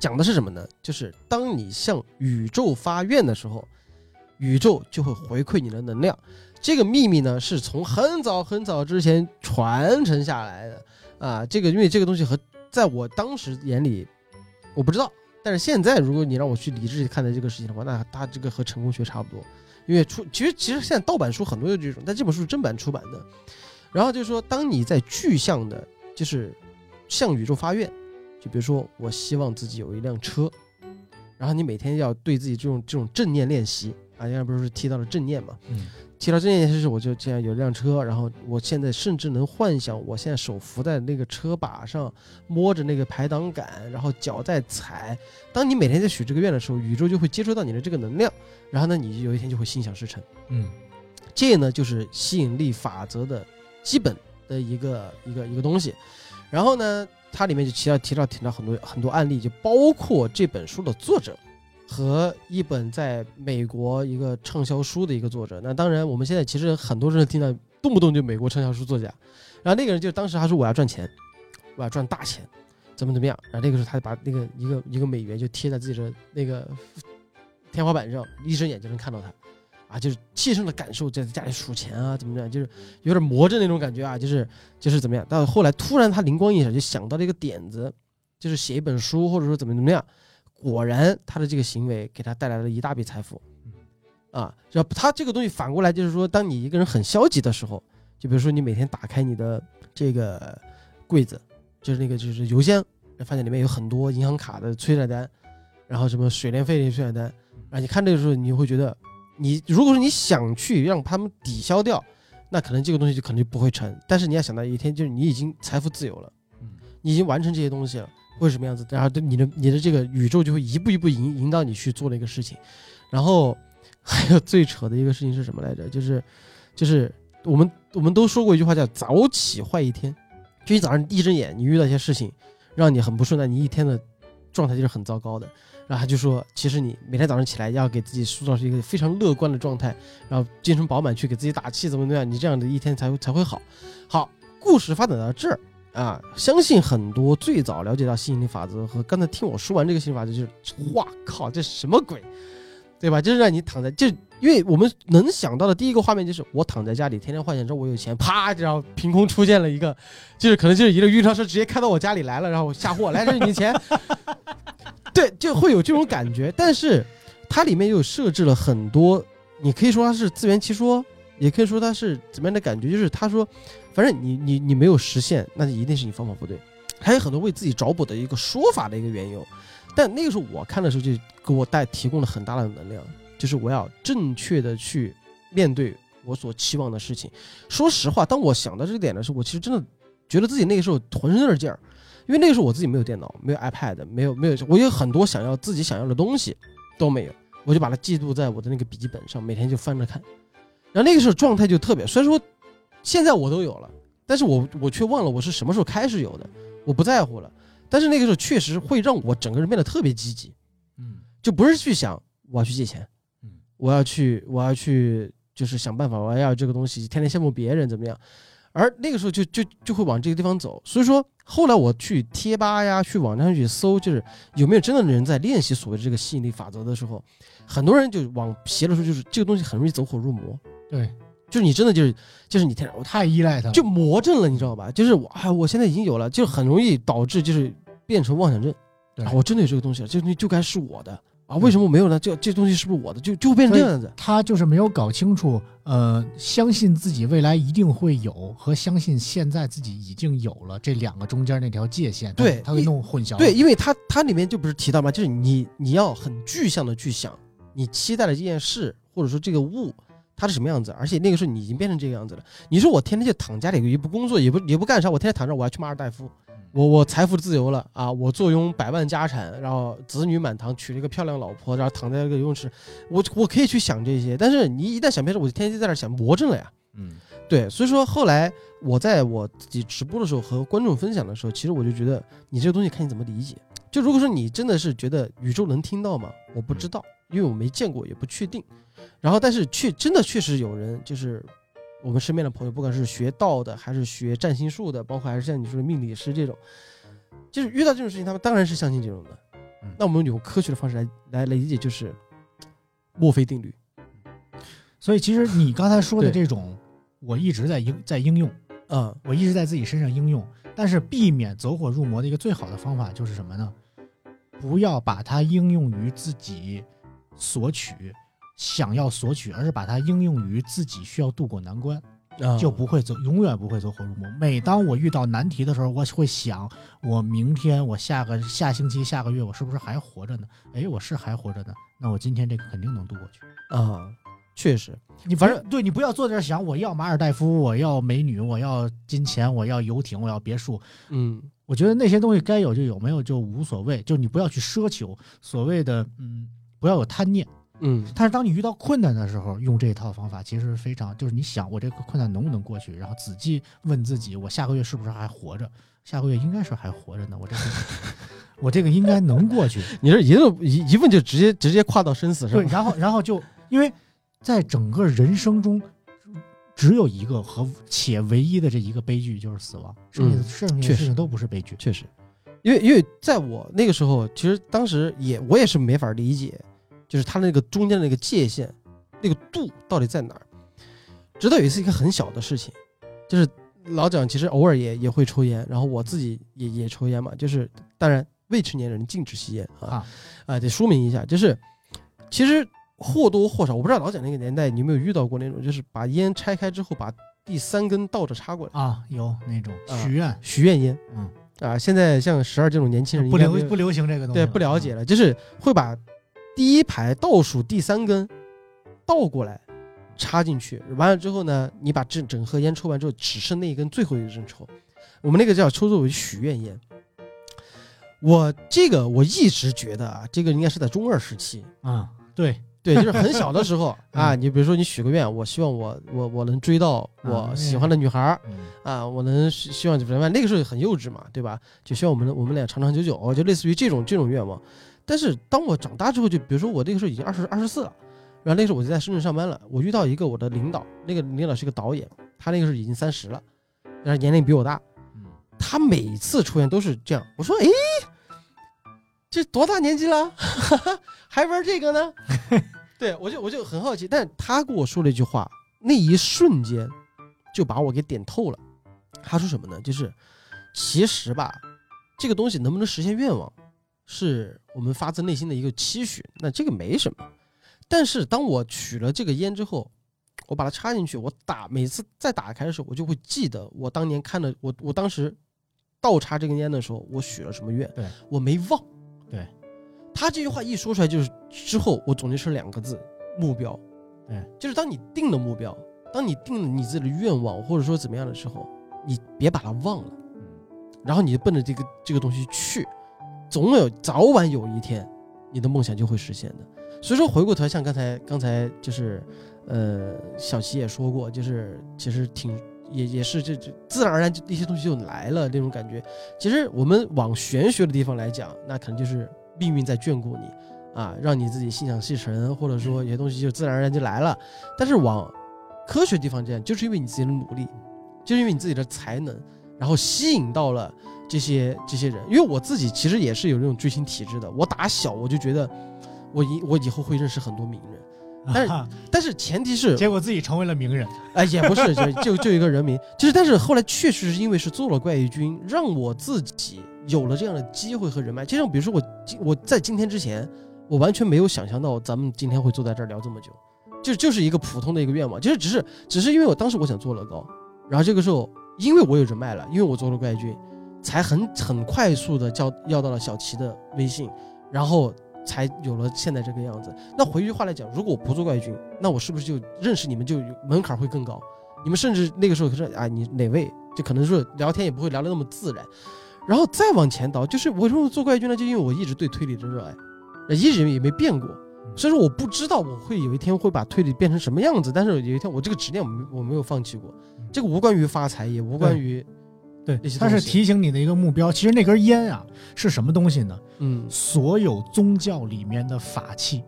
讲的是什么呢？就是当你向宇宙发愿的时候，宇宙就会回馈你的能量。这个秘密呢，是从很早很早之前传承下来的啊。这个因为这个东西和在我当时眼里，我不知道。但是现在，如果你让我去理智看待这个事情的话，那它这个和成功学差不多。因为出其实其实现在盗版书很多就这种，但这本书是正版出版的。然后就是说，当你在具象的，就是向宇宙发愿，就比如说我希望自己有一辆车，然后你每天要对自己这种这种正念练习啊，刚才不是提到了正念嘛？嗯，提到正念练习，我就这样有一辆车，然后我现在甚至能幻想我现在手扶在那个车把上，摸着那个排挡杆，然后脚在踩。当你每天在许这个愿的时候，宇宙就会接收到你的这个能量，然后呢，你有一天就会心想事成。嗯，这呢就是吸引力法则的基本的一个一个一个东西。然后呢，它里面就提到提到提到很多很多案例，就包括这本书的作者和一本在美国一个畅销书的一个作者。那当然，我们现在其实很多人听到动不动就美国畅销书作家，然后那个人就当时他说我要赚钱，我要赚大钱，怎么怎么样。然后那个时候他就把那个一个一个美元就贴在自己的那个天花板上，一睁眼就能看到他。啊，就是切身的感受，在家里数钱啊，怎么样，就是有点魔怔那种感觉啊，就是就是怎么样。到后来突然他灵光一闪，就想到了一个点子，就是写一本书，或者说怎么怎么样。果然他的这个行为给他带来了一大笔财富，啊，然后他这个东西反过来就是说，当你一个人很消极的时候，就比如说你每天打开你的这个柜子，就是那个就是邮箱，发现里面有很多银行卡的催债单，然后什么水电费的催债单，啊你看这个时候，你会觉得。你如果说你想去让他们抵消掉，那可能这个东西就可能就不会成。但是你要想到一天，就是你已经财富自由了，嗯你已经完成这些东西了，会什么样子？然后你的你的这个宇宙就会一步一步引引导你去做那个事情。然后还有最扯的一个事情是什么来着？就是就是我们我们都说过一句话叫“早起坏一天”，就你早上一睁眼，你遇到一些事情让你很不顺，那你一天的状态就是很糟糕的。然后他就说，其实你每天早上起来要给自己塑造是一个非常乐观的状态，然后精神饱满去给自己打气，怎么怎么样，你这样的一天才会才会好。好，故事发展到这儿啊，相信很多最早了解到吸引力法则和刚才听我说完这个吸引力法则，就是哇靠，这什么鬼，对吧？就是让你躺在，就因为我们能想到的第一个画面就是我躺在家里，天天幻想着我有钱，啪，然后凭空出现了一个，就是可能就是一个运钞车直接开到我家里来了，然后下货，来这是你的钱。对，就会有这种感觉。但是它里面又设置了很多，你可以说它是自圆其说，也可以说他是怎么样的感觉。就是他说，反正你你你没有实现，那就一定是你方法不对。还有很多为自己找补的一个说法的一个缘由。但那个时候我看的时候，就给我带提供了很大的能量，就是我要正确的去面对我所期望的事情。说实话，当我想到这个点的时候，我其实真的觉得自己那个时候浑身都是劲儿，因为那个时候我自己没有电脑，没有 iPad，没有没有，我有很多想要自己想要的东西都没有，我就把它记录在我的那个笔记本上，每天就翻着看。然后那个时候状态就特别，虽然说现在我都有了，但是我我却忘了我是什么时候开始有的，我不在乎了。但是那个时候确实会让我整个人变得特别积极，嗯就不是去想我要去借钱，嗯我要去我要去就是想办法我要这个东西，天天羡慕别人怎么样，而那个时候就就就会往这个地方走。所以说后来我去贴吧呀，去网站上去搜，就是有没有真的人在练习所谓的这个吸引力法则的时候，很多人就往邪的说，就是这个东西很容易走火入魔，对，就是你真的就是就是你天天我太依赖他了，就魔怔了，你知道吧？就是我哎，我现在已经有了，就很容易导致就是变成妄想症。对啊，我真的有这个东西了，这个东西就该是我的啊，为什么没有呢？这这东西是不是我的？就就变成这样子。他就是没有搞清楚，呃，相信自己未来一定会有和相信现在自己已经有了这两个中间那条界限，对他会弄混淆。对，，因为他他里面就不是提到吗？就是你你要很具象的去想，你期待的这件事或者说这个物。它是什么样子？而且那个时候你已经变成这个样子了。你说我天天就躺家里，也不工作，也不也不干啥，我天天躺着，我要去马尔代夫，我我财富自由了啊！我坐拥百万家产，然后子女满堂，娶了一个漂亮老婆，然后躺在那个游泳池，我我可以去想这些。但是你一旦想变成，我就天天在那想魔怔了呀。嗯，对，所以说后来我在我自己直播的时候和观众分享的时候，其实我就觉得你这个东西看你怎么理解。就如果说你真的是觉得宇宙能听到吗？我不知道，因为我没见过，也不确定。然后，但是确真的确实有人，就是我们身边的朋友，不管是学道的，还是学占星术的，包括还是像你说的命理师这种，就是遇到这种事情，他们当然是相信这种的嗯。那我们用科学的方式来来来理解，就是墨菲定律。所以其实你刚才说的这种，我一直在应在应用，嗯、我一直在自己身上应用，但是避免走火入魔的一个最好的方法就是什么呢？不要把它应用于自己索取、想要索取，而是把它应用于自己需要渡过难关。啊，就不会走，永远不会走火入魔。每当我遇到难题的时候，我会想，我明天、我下个下星期、下个月，我是不是还活着呢？哎，我是还活着呢，那我今天这个肯定能渡过去。啊，确实，你反正对你不要坐在这儿想，我要马尔代夫，我要美女，我要金钱，我要游艇，我要别墅。嗯我觉得那些东西该有就有，没有就无所谓。就你不要去奢求所谓的，嗯，不要有贪念。嗯但是当你遇到困难的时候，用这一套方法其实非常，就是你想我这个困难能不能过去，然后仔细问自己，我下个月是不是还活着？下个月应该是还活着呢，我这个 我这个应该能过去。你这一路一一问就直接直接跨到生死上对，，然后然后就因为在整个人生中，只有一个和且唯一的这一个悲剧就是死亡，剩下的、嗯剩下的确实事情都不是悲剧。确实，因为因为在我那个时候，其实当时也我也是没法理解，就是它那个中间的那个界限，那个度到底在哪儿。直到有一次一个很小的事情，就是老蒋其实偶尔也也会抽烟，然后我自己也也抽烟嘛，就是当然未成年人禁止吸烟啊啊啊，得说明一下，就是其实或多或少，我不知道老蒋那个年代你有没有遇到过那种，就是把烟拆开之后把第三根倒着插过来，啊，有那种啊许愿，许愿烟嗯，啊。现在像十二这种年轻人不流不流行这个东西对，不了解啊。了，就是会把第一排倒数第三根倒过来插进去，完了之后呢，你把整整盒烟抽完之后，只剩那一根最后一根抽。我们那个叫抽作为许愿烟。我这个我一直觉得啊，这个应该是在中二时期，啊，对，对，就是很小的时候 啊，嗯你比如说你许个愿，我希望我我我能追到我啊喜欢的女孩儿，嗯啊，我能希希望怎么样？那个时候很幼稚嘛，对吧？就希望我们我们俩长长久久，就类似于这种这种愿望。但是当我长大之后，就比如说我那个时候已经二十二十四了，然后那时候我就在深圳上班了，我遇到一个我的领导，那个领导是个导演，他那个时候已经三十了，然后年龄比我大，嗯他每次出现都是这样。我说，哎，这多大年纪了，还玩这个呢？对我就我就很好奇，但他跟我说了一句话，那一瞬间就把我给点透了。他说什么呢？就是其实吧，这个东西能不能实现愿望，是我们发自内心的一个期许，那这个没什么。但是当我取了这个烟之后，我把它插进去，我打每次再打开的时候，我就会记得我当年看的，我我当时倒插这根烟的时候，我许了什么愿，对我没忘。对，他这句话一说出来，就是之后我总结出两个字：目标。对，就是当你定了目标，当你定了你自己的愿望，或者说怎么样的时候，你别把它忘了，然后你就奔着这个这个东西去，总有早晚有一天，你的梦想就会实现的。所以说，回过头像刚才刚才就是，呃，小齐也说过，就是其实挺也也是这这自然而然就一些东西就来了那种感觉。其实我们往玄学的地方来讲，那可能就是命运在眷顾你啊，让你自己心想事成，或者说有些东西就自然而然就来了。但是往科学地方讲，就是因为你自己的努力，就是因为你自己的才能，然后吸引到了这些这些人。因为我自己其实也是有这种追星体质的，我打小我就觉得我以我以后会认识很多名人，但是但是前提是结果自己成为了名人。哎，也不是，就就就一个人名，就是，但是后来确实是因为是做了怪异君，让我自己有了这样的机会和人脉。就像比如说我今我在今天之前，我完全没有想象到咱们今天会坐在这儿聊这么久，就就是一个普通的一个愿望，就是只是只是因为我当时我想做乐高，然后这个时候因为我有人脉了，因为我做了怪异君，才很很快速的叫要到了小齐的微信，然后才有了现在这个样子。那回一句话来讲，如果我不做怪军，那我是不是就认识你们就有门槛会更高？你们甚至那个时候可是啊，你哪位就可能说聊天也不会聊得那么自然。然后再往前倒，就是为什么做怪军呢？就因为我一直对推理的热爱，一直也没变过。所以说我不知道我会有一天会把推理变成什么样子，但是有一天我这个执念我没我没有放弃过。这个无关于发财，也无关于对它是提醒你的一个目标。其实那根烟啊是什么东西呢？嗯所有宗教里面的法器，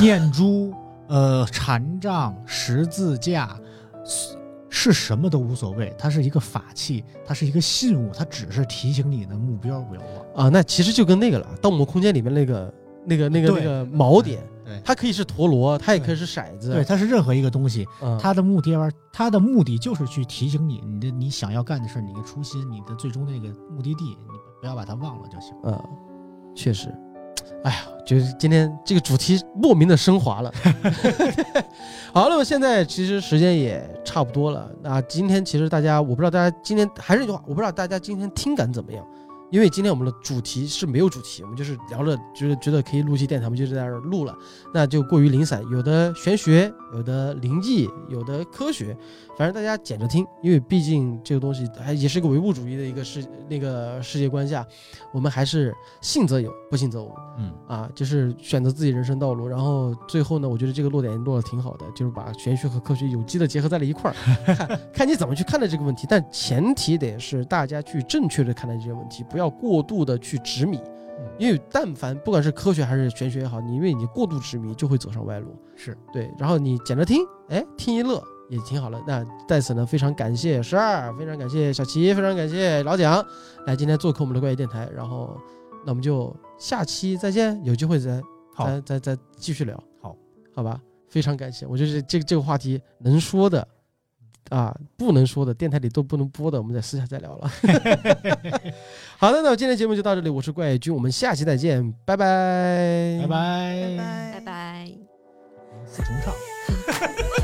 念珠、呃禅杖、十字架，是是什么都无所谓，它是一个法器，它是一个信物，它只是提醒你的目标不要忘。啊，那其实就跟那个了，《盗墓空间》里面那个那个那个那个锚点，对它可以是陀螺，它也可以是骰子，对，它是任何一个东西，嗯，它的目的玩，它的目的就是去提醒你，你的你想要干的事，你的初心，你的最终那个目的地，你不要把它忘了就行。嗯，确实，哎呀，就是今天这个主题莫名的升华了。好，那么现在其实时间也差不多了。那今天其实大家，我不知道大家今天还是那句话，我不知道大家今天听感怎么样。因为今天我们的主题是没有主题，我们就是聊着觉得觉得可以录期电台，我们就在这儿录了，那就过于零散，有的玄学，有的灵异，有的科学，反正大家捡着听，因为毕竟这个东西还也是个唯物主义的一个世那个世界观下，我们还是信则有，不信则无嗯，啊，就是选择自己人生道路。然后最后呢，我觉得这个落点落的挺好的，就是把玄学和科学有机的结合在了一块儿，看看你怎么去看待这个问题。但前提得是大家去正确的看待这些问题，不要过度的去执迷，因为但凡不管是科学还是玄学也好，你因为你过度执迷就会走上歪路。是对，然后你捡着听，哎，听一乐也挺好了。那在此呢，非常感谢十二，非常感谢小齐，非常感谢老蒋来今天做客我们的怪异电台。然后，那我们就下期再见，有机会再再再再继续聊。好，好吧，非常感谢。我觉得这这个话题能说的啊，不能说的，电台里都不能播的，我们在私下再聊了。好的，那我今天节目就到这里，我是怪异君，我们下期再见，拜拜，拜拜拜拜拜。拜。四重唱。